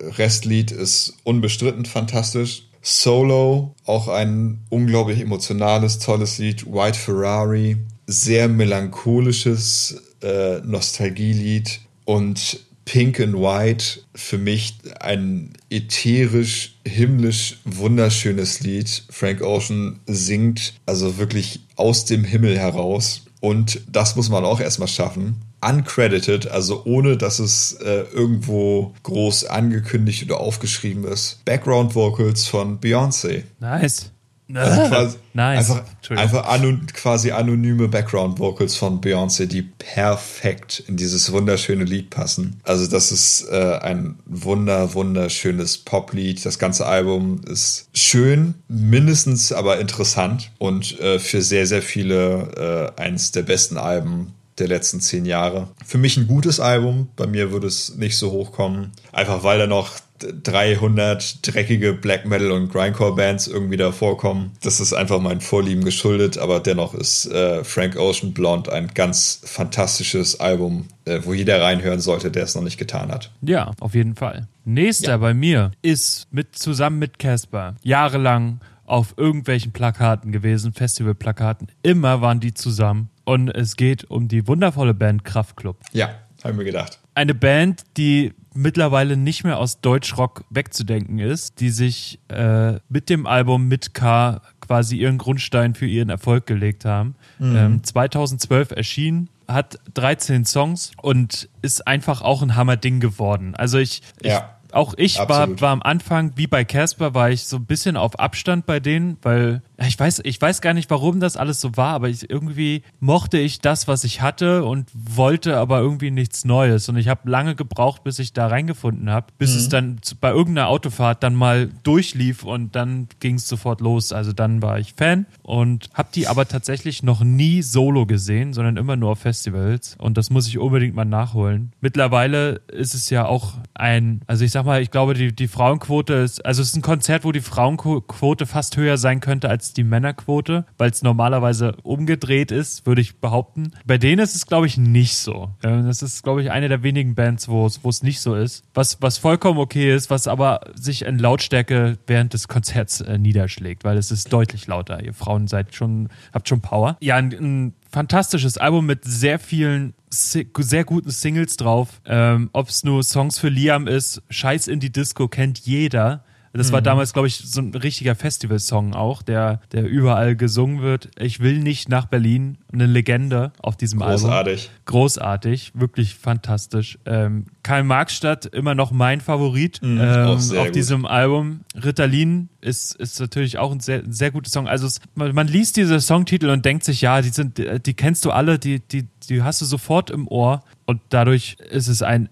Äh, Restlied ist unbestritten fantastisch. Solo, auch ein unglaublich emotionales, tolles Lied. White Ferrari, sehr melancholisches äh, Nostalgielied und Pink and White für mich ein ätherisch, himmlisch, wunderschönes Lied. Frank Ocean singt also wirklich aus dem Himmel heraus. Und das muss man auch erstmal schaffen. Uncredited, also ohne dass es äh, irgendwo groß angekündigt oder aufgeschrieben ist. Background Vocals von Beyoncé. Nice. Also quasi, nice. Einfach, einfach anon, quasi anonyme Background-Vocals von Beyoncé, die perfekt in dieses wunderschöne Lied passen. Also das ist äh, ein wunder, wunderschönes Poplied. Das ganze Album ist schön, mindestens aber interessant und äh, für sehr, sehr viele äh, eines der besten Alben der letzten zehn Jahre. Für mich ein gutes Album. Bei mir würde es nicht so hochkommen. Einfach weil da noch 300 dreckige Black Metal und Grindcore Bands irgendwie da vorkommen. Das ist einfach mein Vorlieben geschuldet, aber dennoch ist äh, Frank Ocean Blonde ein ganz fantastisches Album, äh, wo jeder reinhören sollte, der es noch nicht getan hat. Ja, auf jeden Fall. Nächster ja. bei mir ist mit zusammen mit Casper jahrelang auf irgendwelchen Plakaten gewesen, Festivalplakaten. Immer waren die zusammen. Und es geht um die wundervolle Band Kraftklub. Ja, haben wir gedacht. Eine Band, die mittlerweile nicht mehr aus Deutschrock wegzudenken ist, die sich äh, mit dem Album mit K quasi ihren Grundstein für ihren Erfolg gelegt haben. Mhm. Ähm, 2012 erschienen, hat 13 Songs und ist einfach auch ein Hammerding geworden. Also ich, ich ja auch ich war, war am Anfang, wie bei Casper, war ich so ein bisschen auf Abstand bei denen, weil ich weiß, ich weiß gar nicht, warum das alles so war, aber ich, irgendwie mochte ich das, was ich hatte und wollte aber irgendwie nichts Neues. Und ich habe lange gebraucht, bis ich da reingefunden habe, bis mhm. es dann bei irgendeiner Autofahrt dann mal durchlief und dann ging es sofort los. Also dann war ich Fan und habe die aber tatsächlich noch nie solo gesehen, sondern immer nur auf Festivals. Und das muss ich unbedingt mal nachholen. Mittlerweile ist es ja auch ein, also ich sag mal, ich glaube, die, die Frauenquote ist, also es ist ein Konzert, wo die Frauenquote fast höher sein könnte als die Männerquote, weil es normalerweise umgedreht ist, würde ich behaupten. Bei denen ist es, glaube ich, nicht so. Das ist, glaube ich, eine der wenigen Bands, wo es nicht so ist. Was, was vollkommen okay ist, was aber sich in Lautstärke während des Konzerts äh, niederschlägt, weil es ist deutlich lauter. Ihr Frauen seid schon, habt schon Power. Ja, ein, ein fantastisches Album mit sehr vielen sehr guten Singles drauf. Ähm, Ob es nur Songs für Liam ist, Scheiß in die Disco kennt jeder. Das war mhm. damals, glaube ich, so ein richtiger Festivalsong auch, der, der überall gesungen wird. Ich will nicht nach Berlin. Eine Legende auf diesem Großartig. Album. Großartig. Wirklich fantastisch. Ähm, Karl Marxstadt, immer noch mein Favorit mhm, ähm, auf gut. diesem Album. Ritalin ist, ist natürlich auch ein sehr, sehr guter Song. Also es, man, man, liest diese Songtitel und denkt sich, ja, die sind, die kennst du alle, die, die, die hast du sofort im Ohr. Und dadurch ist es ein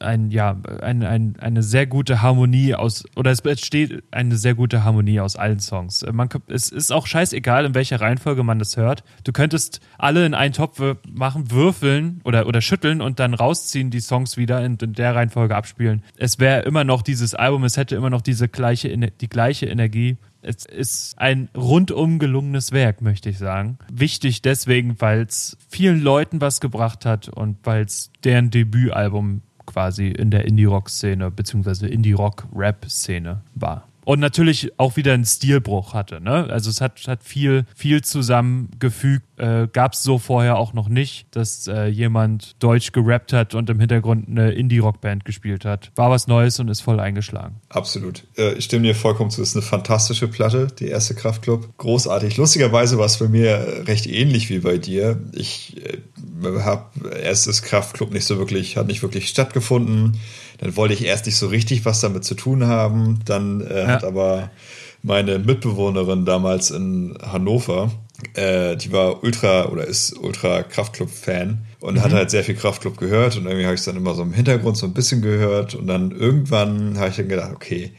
ein, ja, ein, ein, eine sehr gute Harmonie aus, oder es entsteht eine sehr gute Harmonie aus allen Songs. Man, es ist auch scheißegal, in welcher Reihenfolge man das hört. Du könntest alle in einen Topf machen, würfeln oder, oder schütteln und dann rausziehen, die Songs wieder in, in der Reihenfolge abspielen. Es wäre immer noch dieses Album, es hätte immer noch diese gleiche, die gleiche Energie. Es ist ein rundum gelungenes Werk, möchte ich sagen. Wichtig deswegen, weil es vielen Leuten was gebracht hat und weil es deren Debütalbum quasi in der Indie-Rock-Szene beziehungsweise Indie-Rock-Rap-Szene war. Und natürlich auch wieder einen Stilbruch hatte. Ne? Also es hat, hat viel, viel zusammengefügt. Äh, Gab es so vorher auch noch nicht, dass äh, jemand Deutsch gerappt hat und im Hintergrund eine Indie-Rock-Band gespielt hat. War was Neues und ist voll eingeschlagen. Absolut. Äh, ich stimme dir vollkommen zu. Es ist eine fantastische Platte, die erste Kraftclub. Großartig. Lustigerweise war es bei mir recht ähnlich wie bei dir. Ich habe erstes Kraftclub nicht so wirklich, hat nicht wirklich stattgefunden. Dann wollte ich erst nicht so richtig was damit zu tun haben. Dann äh, ja. hat aber meine Mitbewohnerin damals in Hannover, äh, die war ultra oder ist ultra Kraftclub-Fan und mhm. hat halt sehr viel Kraftclub gehört und irgendwie habe ich es dann immer so im Hintergrund so ein bisschen gehört und dann irgendwann habe ich dann gedacht, okay,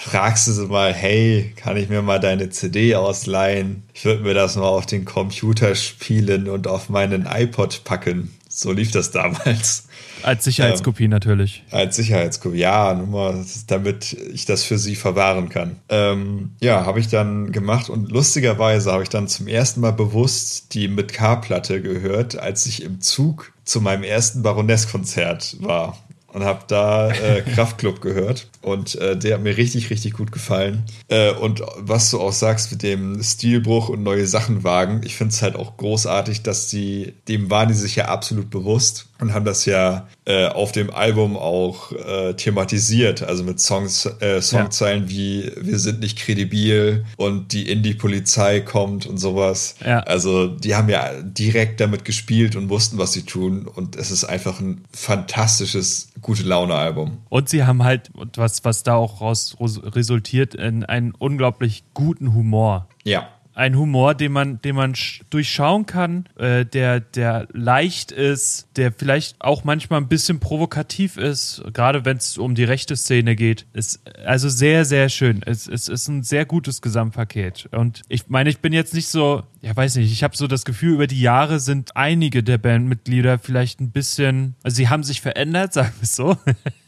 fragst du sie mal, hey, kann ich mir mal deine CD ausleihen? Ich würde mir das mal auf den Computer spielen und auf meinen iPod packen. So lief das damals. Als Sicherheitskopie ähm, natürlich. Als Sicherheitskopie, ja, nur mal, damit ich das für sie verwahren kann. Ähm, ja, habe ich dann gemacht und lustigerweise habe ich dann zum ersten Mal bewusst die mit K-Platte gehört, als ich im Zug zu meinem ersten Baroness-Konzert war und habe da äh, Kraftclub gehört und äh, der hat mir richtig, richtig gut gefallen. Äh, und was du auch sagst mit dem Stilbruch und neue Sachen wagen, ich finde es halt auch großartig, dass sie, dem waren die sich ja absolut bewusst und haben das ja äh, auf dem Album auch äh, thematisiert, also mit Songs, äh, Songzeilen ja. wie Wir sind nicht kredibil und die Indie-Polizei kommt und sowas. Ja. Also die haben ja direkt damit gespielt und wussten, was sie tun und es ist einfach ein fantastisches gute Laune-Album. Und sie haben halt, was, was da auch raus resultiert, in einen unglaublich guten Humor. Ja, ein Humor, den man, den man durchschauen kann, äh, der, der leicht ist, der vielleicht auch manchmal ein bisschen provokativ ist, gerade wenn es um die rechte Szene geht. Ist also sehr, sehr schön. Es, es ist ein sehr gutes Gesamtpaket. Und ich meine, ich bin jetzt nicht so, ja, weiß nicht, ich habe so das Gefühl, über die Jahre sind einige der Bandmitglieder vielleicht ein bisschen, also sie haben sich verändert, sagen wir es so.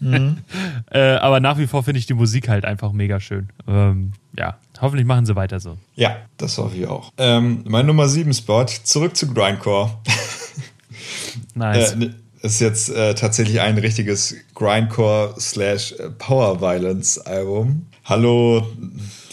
Mhm. äh, aber nach wie vor finde ich die Musik halt einfach mega schön. Ähm, ja, hoffentlich machen sie weiter so. Ja, das hoffe ich auch. Ähm, mein Nummer 7 Spot, zurück zu Grindcore. nice. Äh, ist jetzt äh, tatsächlich ein richtiges Grindcore slash Power Violence Album. Hallo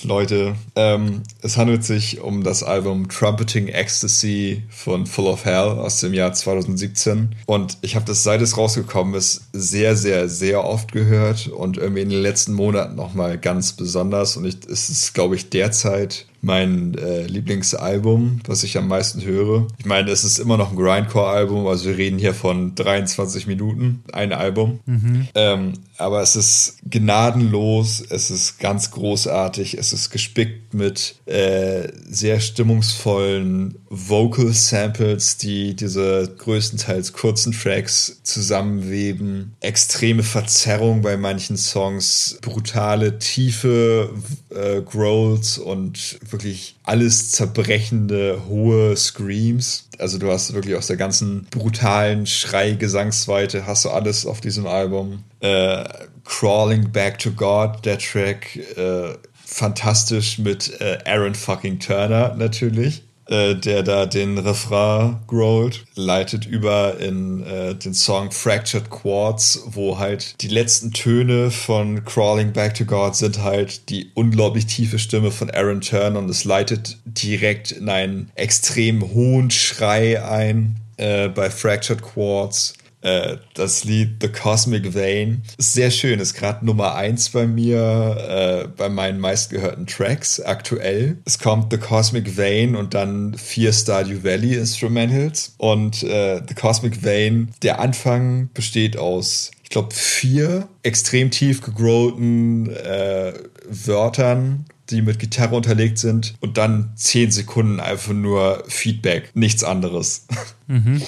Leute, ähm, es handelt sich um das Album Trumpeting Ecstasy von Full of Hell aus dem Jahr 2017 und ich habe das seit es rausgekommen ist sehr, sehr, sehr oft gehört und irgendwie in den letzten Monaten nochmal ganz besonders. Und ich, es ist, glaube ich, derzeit mein äh, Lieblingsalbum, was ich am meisten höre. Ich meine, es ist immer noch ein Grindcore-Album, also wir reden hier von 23 Minuten, ein Album. Mhm. Ähm, aber es ist gnadenlos, es ist ganz großartig, es ist gespickt mit äh, sehr stimmungsvollen Vocal Samples, die diese größtenteils kurzen Tracks zusammenweben, extreme Verzerrung bei manchen Songs, brutale, tiefe äh, Growls und wirklich alles zerbrechende, hohe Screams. Also du hast wirklich aus der ganzen brutalen Schrei-Gesangsweite hast du alles auf diesem Album. Äh, Crawling Back to God, der Track, äh, fantastisch mit äh, Aaron fucking Turner natürlich. Äh, der da den Refrain growlt, leitet über in äh, den Song Fractured Quartz, wo halt die letzten Töne von Crawling Back to God sind halt die unglaublich tiefe Stimme von Aaron Turner und es leitet direkt in einen extrem hohen Schrei ein äh, bei Fractured Quartz. Äh, das Lied The Cosmic Vein ist sehr schön, ist gerade Nummer 1 bei mir, äh, bei meinen meistgehörten Tracks aktuell. Es kommt The Cosmic Vein und dann vier Stardew Valley Instrumentals. Und äh, The Cosmic Vein, der Anfang besteht aus ich glaube, vier extrem tief gegrowten äh, Wörtern, die mit Gitarre unterlegt sind und dann zehn Sekunden einfach nur Feedback, nichts anderes. Mhm.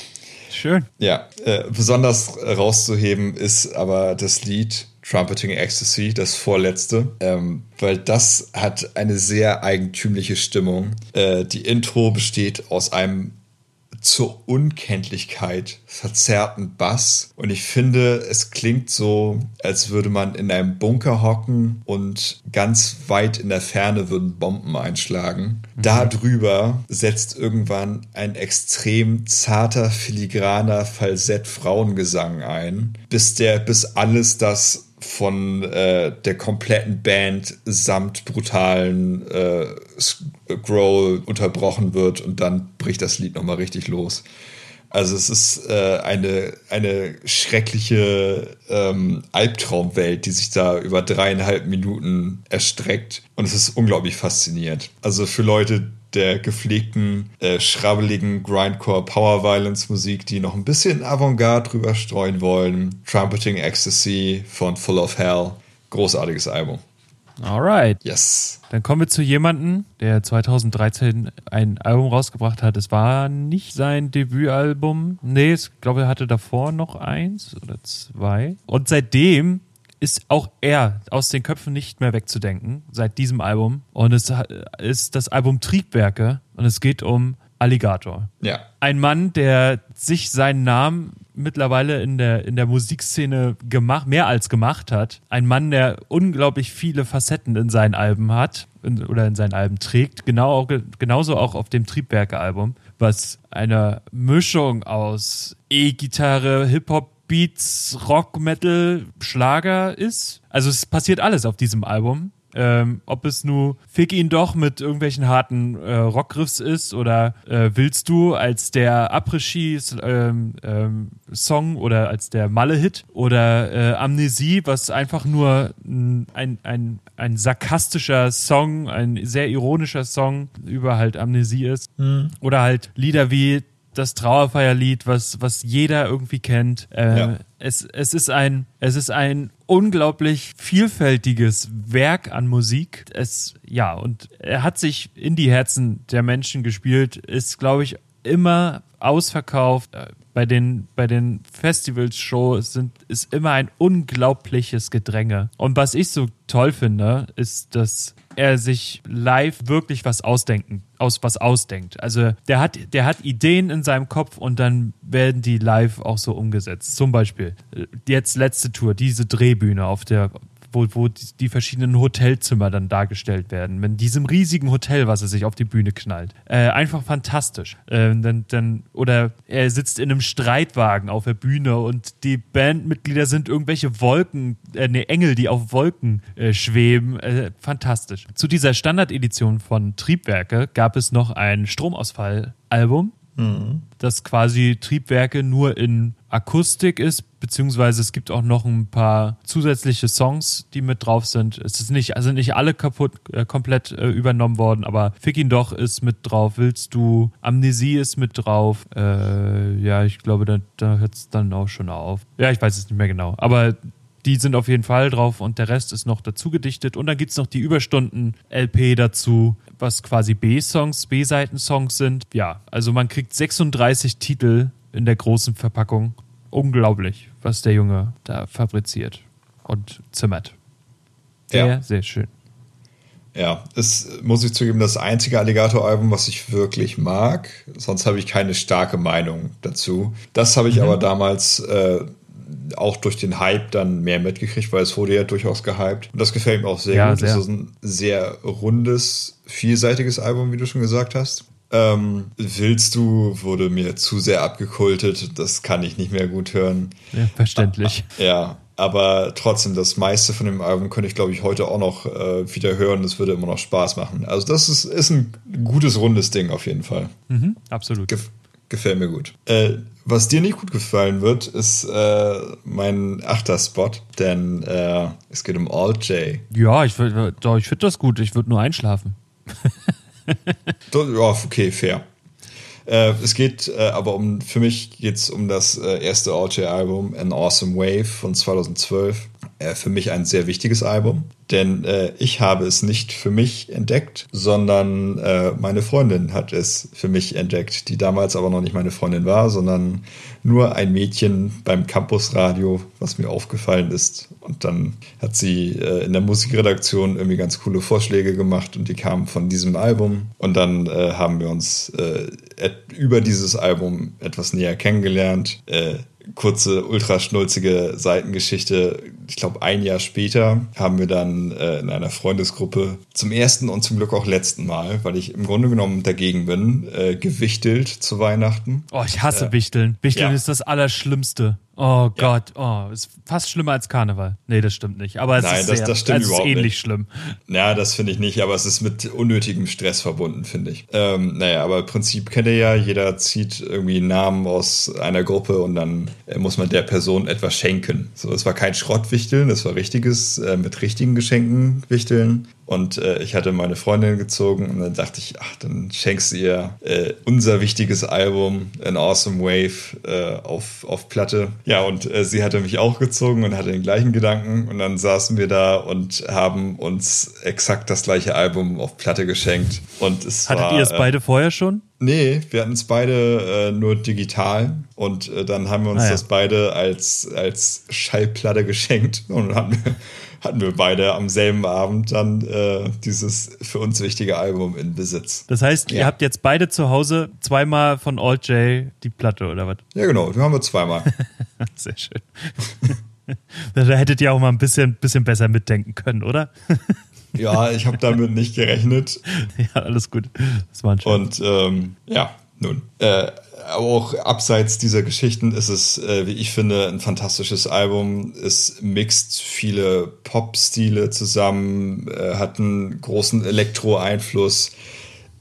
Schön. Ja, äh, besonders rauszuheben ist aber das Lied Trumpeting Ecstasy, das vorletzte, ähm, weil das hat eine sehr eigentümliche Stimmung. Äh, die Intro besteht aus einem zur Unkenntlichkeit verzerrten Bass. Und ich finde, es klingt so, als würde man in einem Bunker hocken und ganz weit in der Ferne würden Bomben einschlagen. Mhm. Darüber setzt irgendwann ein extrem zarter, filigraner Falsett-Frauengesang ein, bis der, bis alles das von äh, der kompletten Band samt brutalen äh, Growl unterbrochen wird und dann bricht das Lied nochmal richtig los. Also es ist äh, eine, eine schreckliche ähm, Albtraumwelt, die sich da über dreieinhalb Minuten erstreckt. Und es ist unglaublich faszinierend. Also für Leute, der gepflegten, äh, schrabbeligen Grindcore Power Violence Musik, die noch ein bisschen Avantgarde drüber streuen wollen. Trumpeting Ecstasy von Full of Hell. Großartiges Album. Alright. Yes. Dann kommen wir zu jemandem, der 2013 ein Album rausgebracht hat. Es war nicht sein Debütalbum. Nee, ich glaube, er hatte davor noch eins oder zwei. Und seitdem ist auch er aus den Köpfen nicht mehr wegzudenken, seit diesem Album. Und es ist das Album Triebwerke und es geht um Alligator. Ja. Ein Mann, der sich seinen Namen mittlerweile in der, in der Musikszene gemacht, mehr als gemacht hat. Ein Mann, der unglaublich viele Facetten in seinen Alben hat in, oder in seinen Alben trägt. Genau, genauso auch auf dem Triebwerke-Album, was eine Mischung aus E-Gitarre, Hip-Hop, Beats, Rock, Metal, Schlager ist. Also es passiert alles auf diesem Album. Ähm, ob es nur Fick ihn doch mit irgendwelchen harten äh, Rockgriffs ist oder äh, willst du als der Après-Ski-Song ähm, ähm, oder als der Malle-Hit oder äh, Amnesie, was einfach nur ein, ein, ein sarkastischer Song, ein sehr ironischer Song über halt Amnesie ist. Mhm. Oder halt Lieder wie das Trauerfeierlied, was, was jeder irgendwie kennt. Äh, Ja. es, es, ist ein, es ist ein unglaublich vielfältiges Werk an Musik. Es, ja, und er hat sich in die Herzen der Menschen gespielt, ist, glaube ich, immer ausverkauft. Äh, Bei den, bei den Festivals-Shows sind, ist immer ein unglaubliches Gedränge. Und was ich so toll finde, ist, dass er sich live wirklich was ausdenken, aus was ausdenkt. Also der hat, der hat Ideen in seinem Kopf und dann werden die live auch so umgesetzt. Zum Beispiel äh, jetzt letzte Tour, diese Drehbühne auf der wo, wo die, verschiedenen Hotelzimmer dann dargestellt werden. In diesem riesigen Hotel, was er sich auf die Bühne knallt. Äh, einfach fantastisch. Äh, dann, dann, oder er sitzt in einem Streitwagen auf der Bühne und die Bandmitglieder sind irgendwelche Wolken, äh, ne, Engel, die auf Wolken äh, schweben. Äh, fantastisch. Zu dieser Standardedition von Triebwerke gab es noch ein Stromausfall-Album das quasi Triebwerke nur in Akustik ist, beziehungsweise es gibt auch noch ein paar zusätzliche Songs, die mit drauf sind. Es ist nicht, also nicht alle kaputt, äh, komplett äh, übernommen worden, aber Fick ihn doch ist mit drauf. Willst du? Amnesie ist mit drauf. Äh, ja, ich glaube, da, da hört es dann auch schon auf. Ja, ich weiß es nicht mehr genau. Aber die sind auf jeden Fall drauf und der Rest ist noch dazu gedichtet. Und dann gibt es noch die Überstunden-LP dazu, was quasi B-Songs, B-Seiten-Songs sind. Ja, also man kriegt 36 Titel in der großen Verpackung. Unglaublich, was der Junge da fabriziert und zimmert. Sehr, Ja. sehr schön. Ja, ist, muss ich zugeben, das einzige Alligator-Album, was ich wirklich mag. Sonst habe ich keine starke Meinung dazu. Das habe ich Mhm. aber damals äh, auch durch den Hype dann mehr mitgekriegt, weil es wurde ja durchaus gehypt. Und das gefällt mir auch sehr Ja, gut. sehr. Es ist ein sehr rundes, vielseitiges Album, wie du schon gesagt hast. Ähm, Willst du wurde mir zu sehr abgekultet. Das kann ich nicht mehr gut hören. Ja, verständlich. Ja, aber trotzdem, das meiste von dem Album könnte ich, glaube ich, heute auch noch äh, wieder hören. Das würde immer noch Spaß machen. Also das ist, ist ein gutes, rundes Ding auf jeden Fall. Mhm, absolut. Gef gefällt mir gut. Äh, was dir nicht gut gefallen wird, ist äh, mein achter Spot, denn äh, es geht um All J. Ja, ich, doch, ich finde das gut. Ich würde nur einschlafen. Ja, okay, fair. Äh, es geht äh, aber um, für mich geht es um das äh, erste All-J-Album, An Awesome Wave von 2012. Äh, für mich ein sehr wichtiges Album, denn äh, ich habe es nicht für mich entdeckt, sondern äh, meine Freundin hat es für mich entdeckt, die damals aber noch nicht meine Freundin war, sondern nur ein Mädchen beim Campusradio, was mir aufgefallen ist. Und dann hat sie äh, in der Musikredaktion irgendwie ganz coole Vorschläge gemacht und die kamen von diesem Album. Und dann äh, haben wir uns äh, über dieses Album etwas näher kennengelernt. Kurze, ultraschnulzige Seitengeschichte. Ich glaube, ein Jahr später haben wir dann äh, in einer Freundesgruppe zum ersten und zum Glück auch letzten Mal, weil ich im Grunde genommen dagegen bin, äh, gewichtelt zu Weihnachten. Oh, ich hasse Wichteln. Wichteln ja. ist das Allerschlimmste. Oh Gott, oh, ist fast schlimmer als Karneval. Nee, das stimmt nicht. Aber es Nein, ist, das- sehr, das stimmt es ist überhaupt ähnlich nicht. schlimm. Ja, das finde ich nicht, aber es ist mit unnötigem Stress verbunden, finde ich. Ähm, naja, aber im Prinzip kennt ihr ja, jeder zieht irgendwie einen Namen aus einer Gruppe und dann äh, muss man der Person etwas schenken. So, es war kein Schrottwichteln, es war richtiges, äh, mit richtigen Geschenken wichteln. Und äh, ich hatte meine Freundin gezogen und dann dachte ich, ach, dann schenkst du ihr äh, unser wichtiges Album, An Awesome Wave, äh, auf, auf Platte. Ja, und äh, sie hatte mich auch gezogen und hatte den gleichen Gedanken. Und dann saßen wir da und haben uns exakt das gleiche Album auf Platte geschenkt. Und es Hattet war, ihr es äh, beide vorher schon? Nee, wir hatten es beide äh, nur digital und äh, dann haben wir uns Ah, ja. das beide als, als Schallplatte geschenkt und dann hatten wir, hatten wir beide am selben Abend dann äh, dieses für uns wichtige Album in Besitz. Das heißt, ihr Ja. habt jetzt beide zu Hause zweimal von Alt J die Platte oder was? Ja, genau, wir haben wir zweimal. Sehr schön. da hättet ihr auch mal ein bisschen, bisschen besser mitdenken können, oder? ja, ich habe damit nicht gerechnet ja, alles gut. Das war ein Scherz. Und ähm, ja, nun. Äh, aber auch abseits dieser Geschichten ist es, äh, wie ich finde, ein fantastisches Album. Es mixt viele Pop-Stile zusammen, äh, hat einen großen Elektro-Einfluss,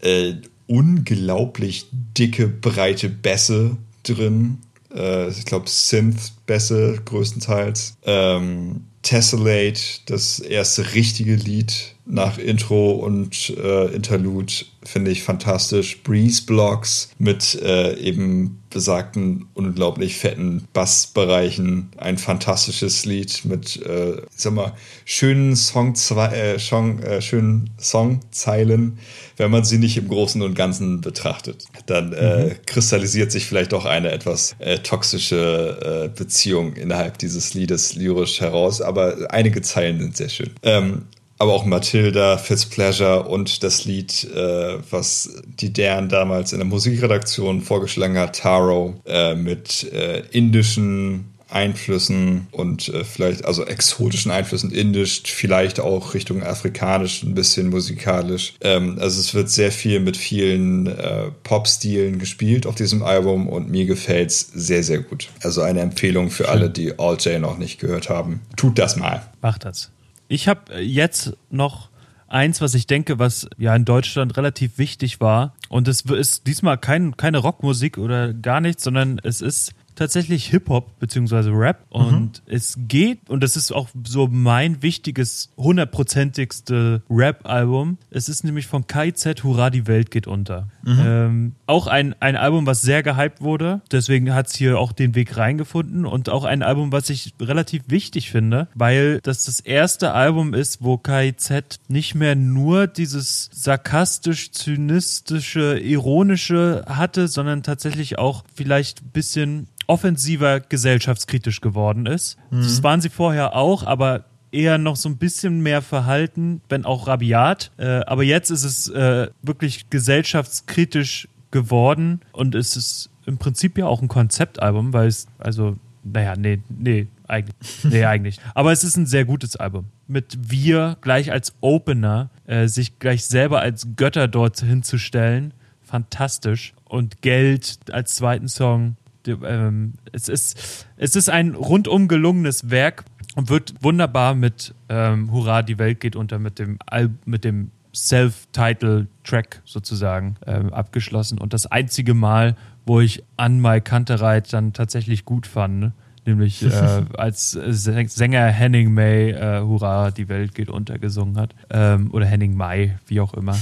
äh, unglaublich dicke, breite Bässe drin. Äh, ich glaube, Synth-Bässe größtenteils. Ähm, Tessellate, das erste richtige Lied nach Intro und äh, Interlude finde ich fantastisch. Breeze Blocks mit äh, eben besagten unglaublich fetten Bassbereichen. Ein fantastisches Lied mit, äh, ich sag mal, schönen, Song äh, Song, äh, schönen Songzeilen. Wenn man sie nicht im Großen und Ganzen betrachtet, dann äh, mhm. kristallisiert sich vielleicht auch eine etwas äh, toxische äh, Beziehung innerhalb dieses Liedes lyrisch heraus. Aber einige Zeilen sind sehr schön. Ähm, aber auch Matilda, Fitzpleasure und das Lied, äh, was die deren damals in der Musikredaktion vorgeschlagen hat, Taro, äh, mit äh, indischen Einflüssen und äh, vielleicht, also exotischen Einflüssen, indisch, vielleicht auch Richtung afrikanisch ein bisschen musikalisch. Ähm, also es wird sehr viel mit vielen äh, Pop-Stilen gespielt auf diesem Album und mir gefällt es sehr, sehr gut. Also eine Empfehlung für Schön. alle, die All J noch nicht gehört haben. Tut das mal. Macht das. Ich habe äh, jetzt noch eins, was ich denke, was ja in Deutschland relativ wichtig war. Und es ist diesmal kein, keine Rockmusik oder gar nichts, sondern es ist tatsächlich Hip-Hop bzw. Rap mhm. und mhm. es geht, und das ist auch so mein wichtiges, hundertprozentigste Rap-Album. Es ist nämlich von KZ Hurra, die Welt geht unter. Mhm. Ähm, auch ein, ein Album, was sehr gehypt wurde, deswegen hat es hier auch den Weg reingefunden und auch ein Album, was ich relativ wichtig finde, weil das das erste Album ist, wo KZ nicht mehr nur dieses sarkastisch-zynistische, ironische hatte, sondern tatsächlich auch vielleicht ein bisschen offensiver gesellschaftskritisch geworden ist. Mhm. Das waren sie vorher auch, aber eher noch so ein bisschen mehr verhalten, wenn auch rabiat. Äh, aber jetzt ist es äh, wirklich gesellschaftskritisch geworden und es ist im Prinzip ja auch ein Konzeptalbum, weil es, also, naja, nee, nee, eigentlich. Nee, eigentlich. Aber es ist ein sehr gutes Album. Mit Wir gleich als Opener, äh, sich gleich selber als Götter dort hinzustellen, fantastisch. Und Geld als zweiten Song, ähm, es, ist, es ist ein rundum gelungenes Werk und wird wunderbar mit ähm, Hurra, die Welt geht unter mit dem, Al mit dem Self-Title-Track sozusagen ähm, abgeschlossen. Und das einzige Mal, wo ich an My Kantereit dann tatsächlich gut fand, ne? nämlich äh, als Sänger Henning May äh, Hurra, die Welt geht unter gesungen hat. Ähm, oder Henning May, wie auch immer.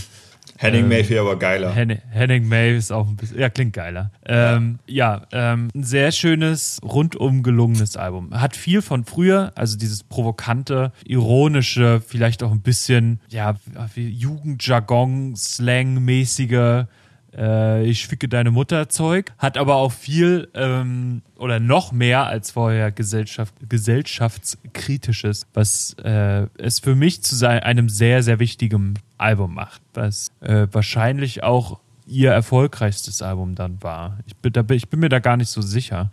Henning ähm, May finde aber geiler. Henning, Henning May ist auch ein bisschen, ja, klingt geiler. Ähm, ja, ja ähm, ein sehr schönes, rundum gelungenes Album. Hat viel von früher, also dieses provokante, ironische, vielleicht auch ein bisschen, ja, Jugendjargon, Slang-mäßige, äh, ich ficke deine Mutter Zeug, hat aber auch viel ähm, oder noch mehr als vorher Gesellschaft, gesellschaftskritisches, was äh, es für mich zu sein, einem sehr, sehr wichtigen Album macht, was äh, wahrscheinlich auch ihr erfolgreichstes Album dann war. Ich bin, da, ich bin mir da gar nicht so sicher.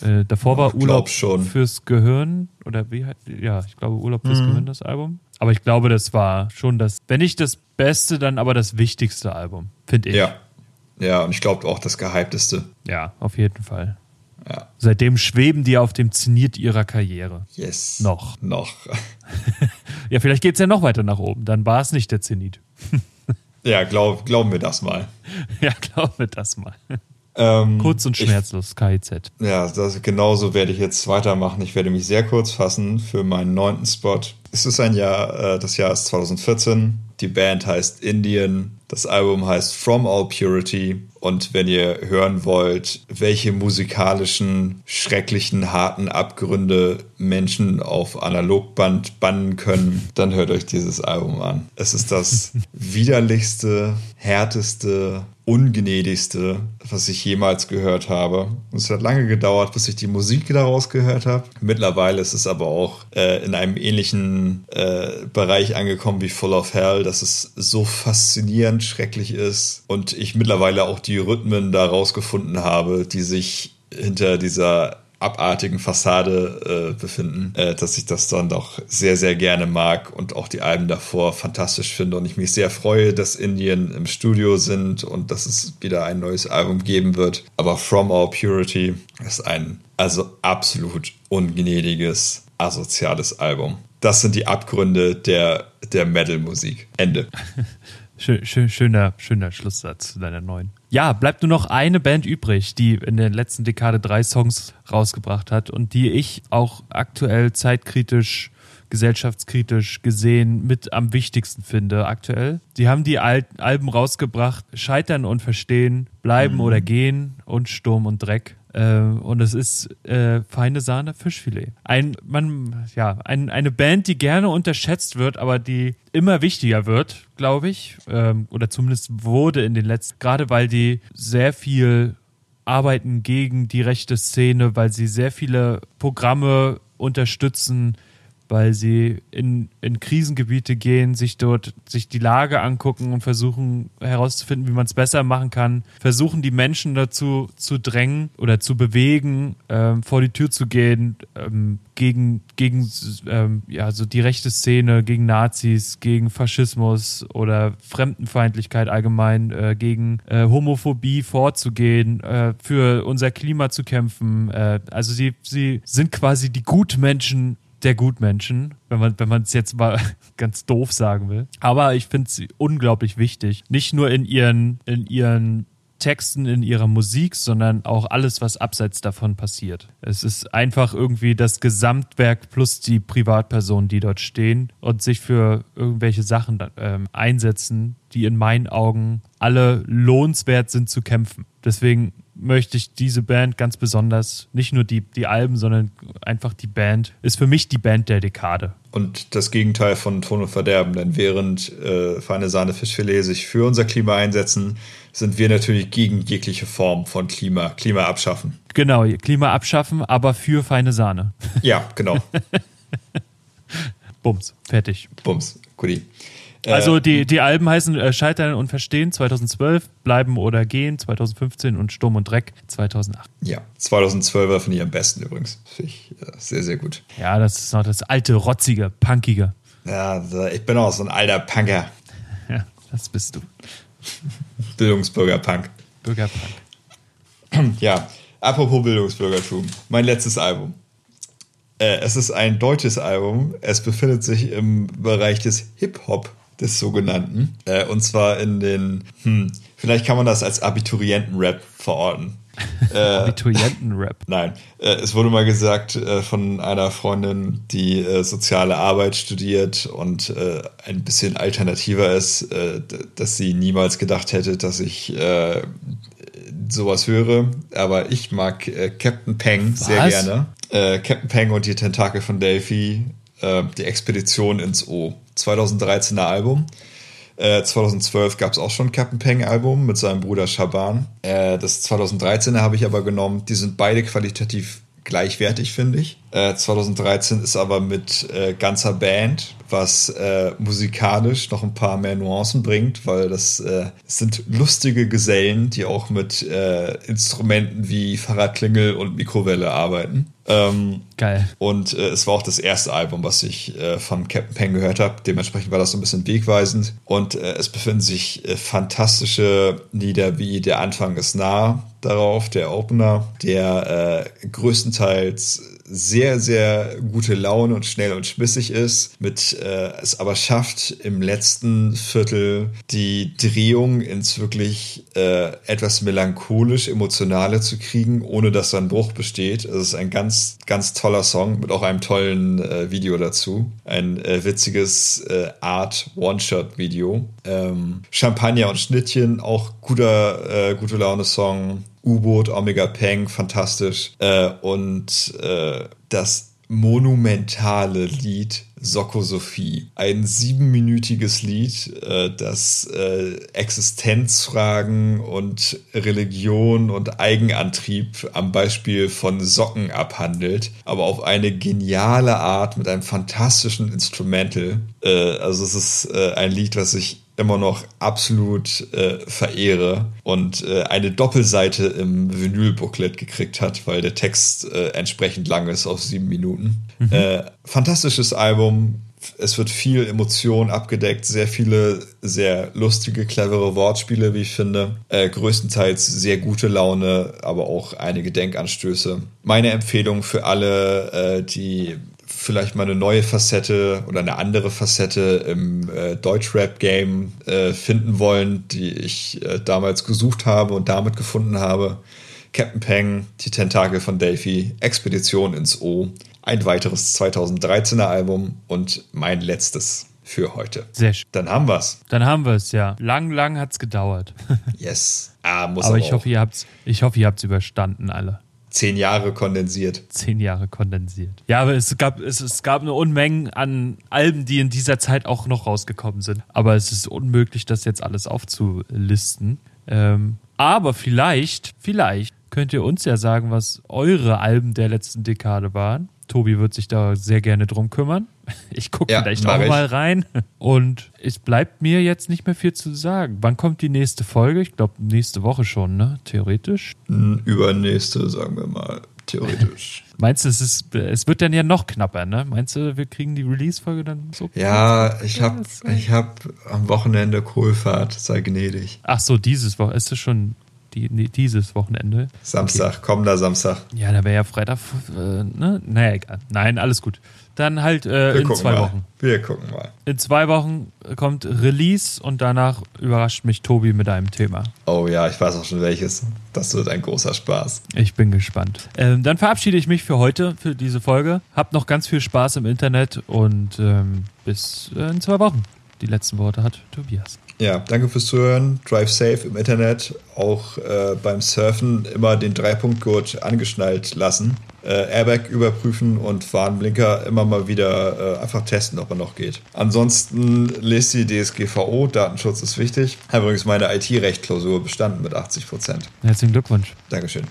Äh, davor war Urlaub schon. fürs Gehirn oder wie ja, ich glaube Urlaub fürs mhm. Gehirn das Album. Aber ich glaube, das war schon das, wenn nicht das Beste, dann aber das wichtigste Album, finde ich. Ja, ja, und ich glaube auch das gehypteste. Ja, auf jeden Fall. Ja. Seitdem schweben die auf dem Zenit ihrer Karriere. Yes. Noch. Noch. ja, vielleicht geht es ja noch weiter nach oben. Dann war es nicht der Zenit. ja, glaub, glauben wir das mal. Ja, glauben wir das mal. Ähm, kurz und schmerzlos, ich, KIZ. Ja, das, genauso werde ich jetzt weitermachen. Ich werde mich sehr kurz fassen für meinen neunten Spot. Es ist ein Jahr, äh, das Jahr ist 2014. Die Band heißt Indian. Das Album heißt From All Purity. Und wenn ihr hören wollt, welche musikalischen, schrecklichen, harten Abgründe Menschen auf Analogband bannen können, dann hört euch dieses Album an. Es ist das widerlichste, härteste, ungnädigste, was ich jemals gehört habe. Und es hat lange gedauert, bis ich die Musik daraus gehört habe. Mittlerweile ist es aber auch äh, in einem ähnlichen äh, Bereich angekommen wie Full of Hell, dass es so faszinierend schrecklich ist und ich mittlerweile auch die Rhythmen daraus gefunden habe, die sich hinter dieser abartigen Fassade äh, befinden, äh, dass ich das dann doch sehr, sehr gerne mag und auch die Alben davor fantastisch finde und ich mich sehr freue, dass Indien im Studio sind und dass es wieder ein neues Album geben wird. Aber From All Purity ist ein also absolut ungnädiges, asoziales Album. Das sind die Abgründe der, der Metal-Musik. Ende. Schön, schöner, schöner Schlusssatz zu deiner neuen. Ja, bleibt nur noch eine Band übrig, die in der letzten Dekade drei Songs rausgebracht hat und die ich auch aktuell zeitkritisch gesellschaftskritisch gesehen mit am wichtigsten finde aktuell. Die haben die Al Alben rausgebracht, Scheitern und Verstehen, Bleiben mhm. oder Gehen und Sturm und Dreck. Äh, und es ist äh, feine Sahne Fischfilet. Ein, man, ja, ein, eine Band, die gerne unterschätzt wird, aber die immer wichtiger wird, glaube ich. Ähm, oder zumindest wurde in den letzten, gerade weil die sehr viel arbeiten gegen die rechte Szene, weil sie sehr viele Programme unterstützen, weil sie in, in Krisengebiete gehen, sich dort, sich die Lage angucken und versuchen herauszufinden, wie man es besser machen kann, versuchen die Menschen dazu zu drängen oder zu bewegen, ähm, vor die Tür zu gehen, ähm, gegen, gegen ähm, ja, so die rechte Szene, gegen Nazis, gegen Faschismus oder Fremdenfeindlichkeit allgemein, äh, gegen äh, Homophobie vorzugehen, äh, für unser Klima zu kämpfen. Äh, also sie, sie sind quasi die Gutmenschen der Gutmenschen, wenn man wenn es jetzt mal ganz doof sagen will. Aber ich finde sie unglaublich wichtig, nicht nur in ihren in ihren Texten, in ihrer Musik, sondern auch alles, was abseits davon passiert. Es ist einfach irgendwie das Gesamtwerk plus die Privatpersonen, die dort stehen und sich für irgendwelche Sachen ähm, einsetzen, die in meinen Augen alle lohnenswert sind zu kämpfen. Deswegen möchte ich diese Band ganz besonders, nicht nur die, die Alben, sondern einfach die Band, ist für mich die Band der Dekade. Und das Gegenteil von Ton und Verderben, denn während äh, Feine Sahne Fischfilet sich für unser Klima einsetzen, sind wir natürlich gegen jegliche Form von Klima, Klima abschaffen. Genau, Klima abschaffen, aber für feine Sahne. Ja, genau. Bums, fertig. Bums, guti. Also äh, die, die Alben heißen äh, Scheitern und Verstehen 2012, Bleiben oder Gehen 2015 und Sturm und Dreck 2008. Ja, 2012er finde ich am besten übrigens. Finde ich ja, sehr, sehr gut. Ja, das ist noch das alte, rotzige, punkige. Ja, ich bin auch so ein alter Punker. Ja, das bist du. Bildungsbürgerpunk. Bürgerpunk. Ja, apropos Bildungsbürgertum. Mein letztes Album. Äh, es ist ein deutsches Album. Es befindet sich im Bereich des Hip-Hop, des sogenannten. Äh, und zwar in den, hm, vielleicht kann man das als Abiturienten-Rap verorten. Äh, Abiturienten-Rap. Nein, äh, es wurde mal gesagt äh, von einer Freundin, die äh, soziale Arbeit studiert und äh, ein bisschen alternativer ist, äh, dass sie niemals gedacht hätte, dass ich sowas höre. Aber ich mag Captain Peng Was? sehr gerne Captain Peng und die Tentakel von Delphi, die Expedition ins O. 2013er Album. Äh, 2012 gab es auch schon Captain Peng Album mit seinem Bruder Shaban. Äh, das 2013er habe ich aber genommen. Die sind beide qualitativ gleichwertig, finde ich. Äh, 2013 ist aber mit äh, ganzer Band, was äh, musikalisch noch ein paar mehr Nuancen bringt, weil das, äh, sind lustige Gesellen, die auch mit äh, Instrumenten wie Fahrradklingel und Mikrowelle arbeiten. Ähm, Geil. Und äh, es war auch das erste Album, was ich äh, von Captain Pen gehört habe. Dementsprechend war das so ein bisschen wegweisend. Und äh, es befinden sich äh, fantastische Lieder wie Der Anfang ist nah darauf, der Opener, der äh, größtenteils sehr, sehr gute Laune und schnell und schmissig ist, mit äh, es aber schafft, im letzten Viertel die Drehung ins wirklich äh, etwas melancholisch Emotionale zu kriegen, ohne dass da ein Bruch besteht. Es ist ein ganz, ganz toller Song mit auch einem tollen äh, Video dazu. Ein äh, witziges äh, Art One-Shot-Video. Ähm, Champagner und Schnittchen, auch guter, äh, gute Laune-Song. U-Boot, Omega Peng, fantastisch. Äh, und äh, das monumentale Lied Soko Sophie. Ein siebenminütiges Lied, äh, das äh, Existenzfragen und Religion und Eigenantrieb am Beispiel von Socken abhandelt, aber auf eine geniale Art mit einem fantastischen Instrumental. Äh, also es ist ein Lied, was ich immer noch absolut äh, verehre und äh, eine Doppelseite im Vinyl-Booklet gekriegt hat, weil der Text äh, entsprechend lang ist auf sieben Minuten. Mhm. Äh, fantastisches Album. Es wird viel Emotion abgedeckt, sehr viele sehr lustige, clevere Wortspiele, wie ich finde. Äh, größtenteils sehr gute Laune, aber auch einige Denkanstöße. Meine Empfehlung für alle, äh, die vielleicht mal eine neue Facette oder eine andere Facette im äh, Deutschrap-Game äh, finden wollen, die ich äh, damals gesucht habe und damit gefunden habe. Captain Peng, die Tentakel von Delphi, Expedition ins O. ein weiteres 2013er Album und mein letztes für heute. Sehr schön. Dann haben wir's. Dann haben wir es, ja. Lang, lang hat's gedauert. Yes. Ah, muss aber aber ich hoffe, ihr habt's, ich hoffe, ihr habt's überstanden, alle. Zehn Jahre kondensiert. Zehn Jahre kondensiert. Ja, aber es gab, es, es gab eine Unmenge an Alben, die in dieser Zeit auch noch rausgekommen sind. Aber es ist unmöglich, das jetzt alles aufzulisten. Ähm, aber vielleicht, vielleicht könnt ihr uns ja sagen, was eure Alben der letzten Dekade waren. Tobi wird sich da sehr gerne drum kümmern. Ich gucke Ja, vielleicht auch ich. mal rein. Und es bleibt mir jetzt nicht mehr viel zu sagen. Wann kommt die nächste Folge? Ich glaube, nächste Woche schon, ne? Theoretisch. Hm, Übernächste, sagen wir mal, theoretisch. Meinst du, es, ist, es wird dann ja noch knapper, ne? Meinst du, wir kriegen die Release-Folge dann so? ja, ich hab, ich hab am Wochenende Kohlfahrt, sei gnädig. Ach so, dieses Wochenende. Ist es schon die, nee, dieses Wochenende? Samstag, kommender Samstag. Ja, da wäre ja Freitag, äh, ne? Naja, egal. Nein, alles gut. Dann halt äh, in zwei mal. Wochen. Wir gucken mal. In zwei Wochen kommt Release und danach überrascht mich Tobi mit einem Thema. Oh ja, ich weiß auch schon welches. Das wird ein großer Spaß. Ich bin gespannt. Ähm, dann verabschiede ich mich für heute, für diese Folge. Habt noch ganz viel Spaß im Internet und ähm, bis äh, in zwei Wochen. Die letzten Worte hat Tobias. Ja, danke fürs Zuhören. Drive safe im Internet. Auch äh, beim Surfen immer den Dreipunktgurt angeschnallt lassen. Äh, Airbag überprüfen und Warnblinker immer mal wieder äh, einfach testen, ob er noch geht. Ansonsten lest die DSGVO. Datenschutz ist wichtig. Habe übrigens meine IT-Recht-Klausur bestanden mit 80 Prozent. Herzlichen Glückwunsch. Dankeschön.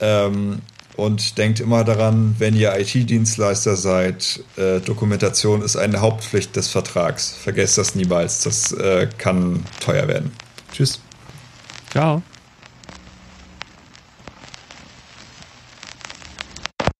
Ähm, und denkt immer daran, wenn ihr IT-Dienstleister seid, äh, Dokumentation ist eine Hauptpflicht des Vertrags. Vergesst das niemals. Das äh, kann teuer werden. Tschüss. Ciao.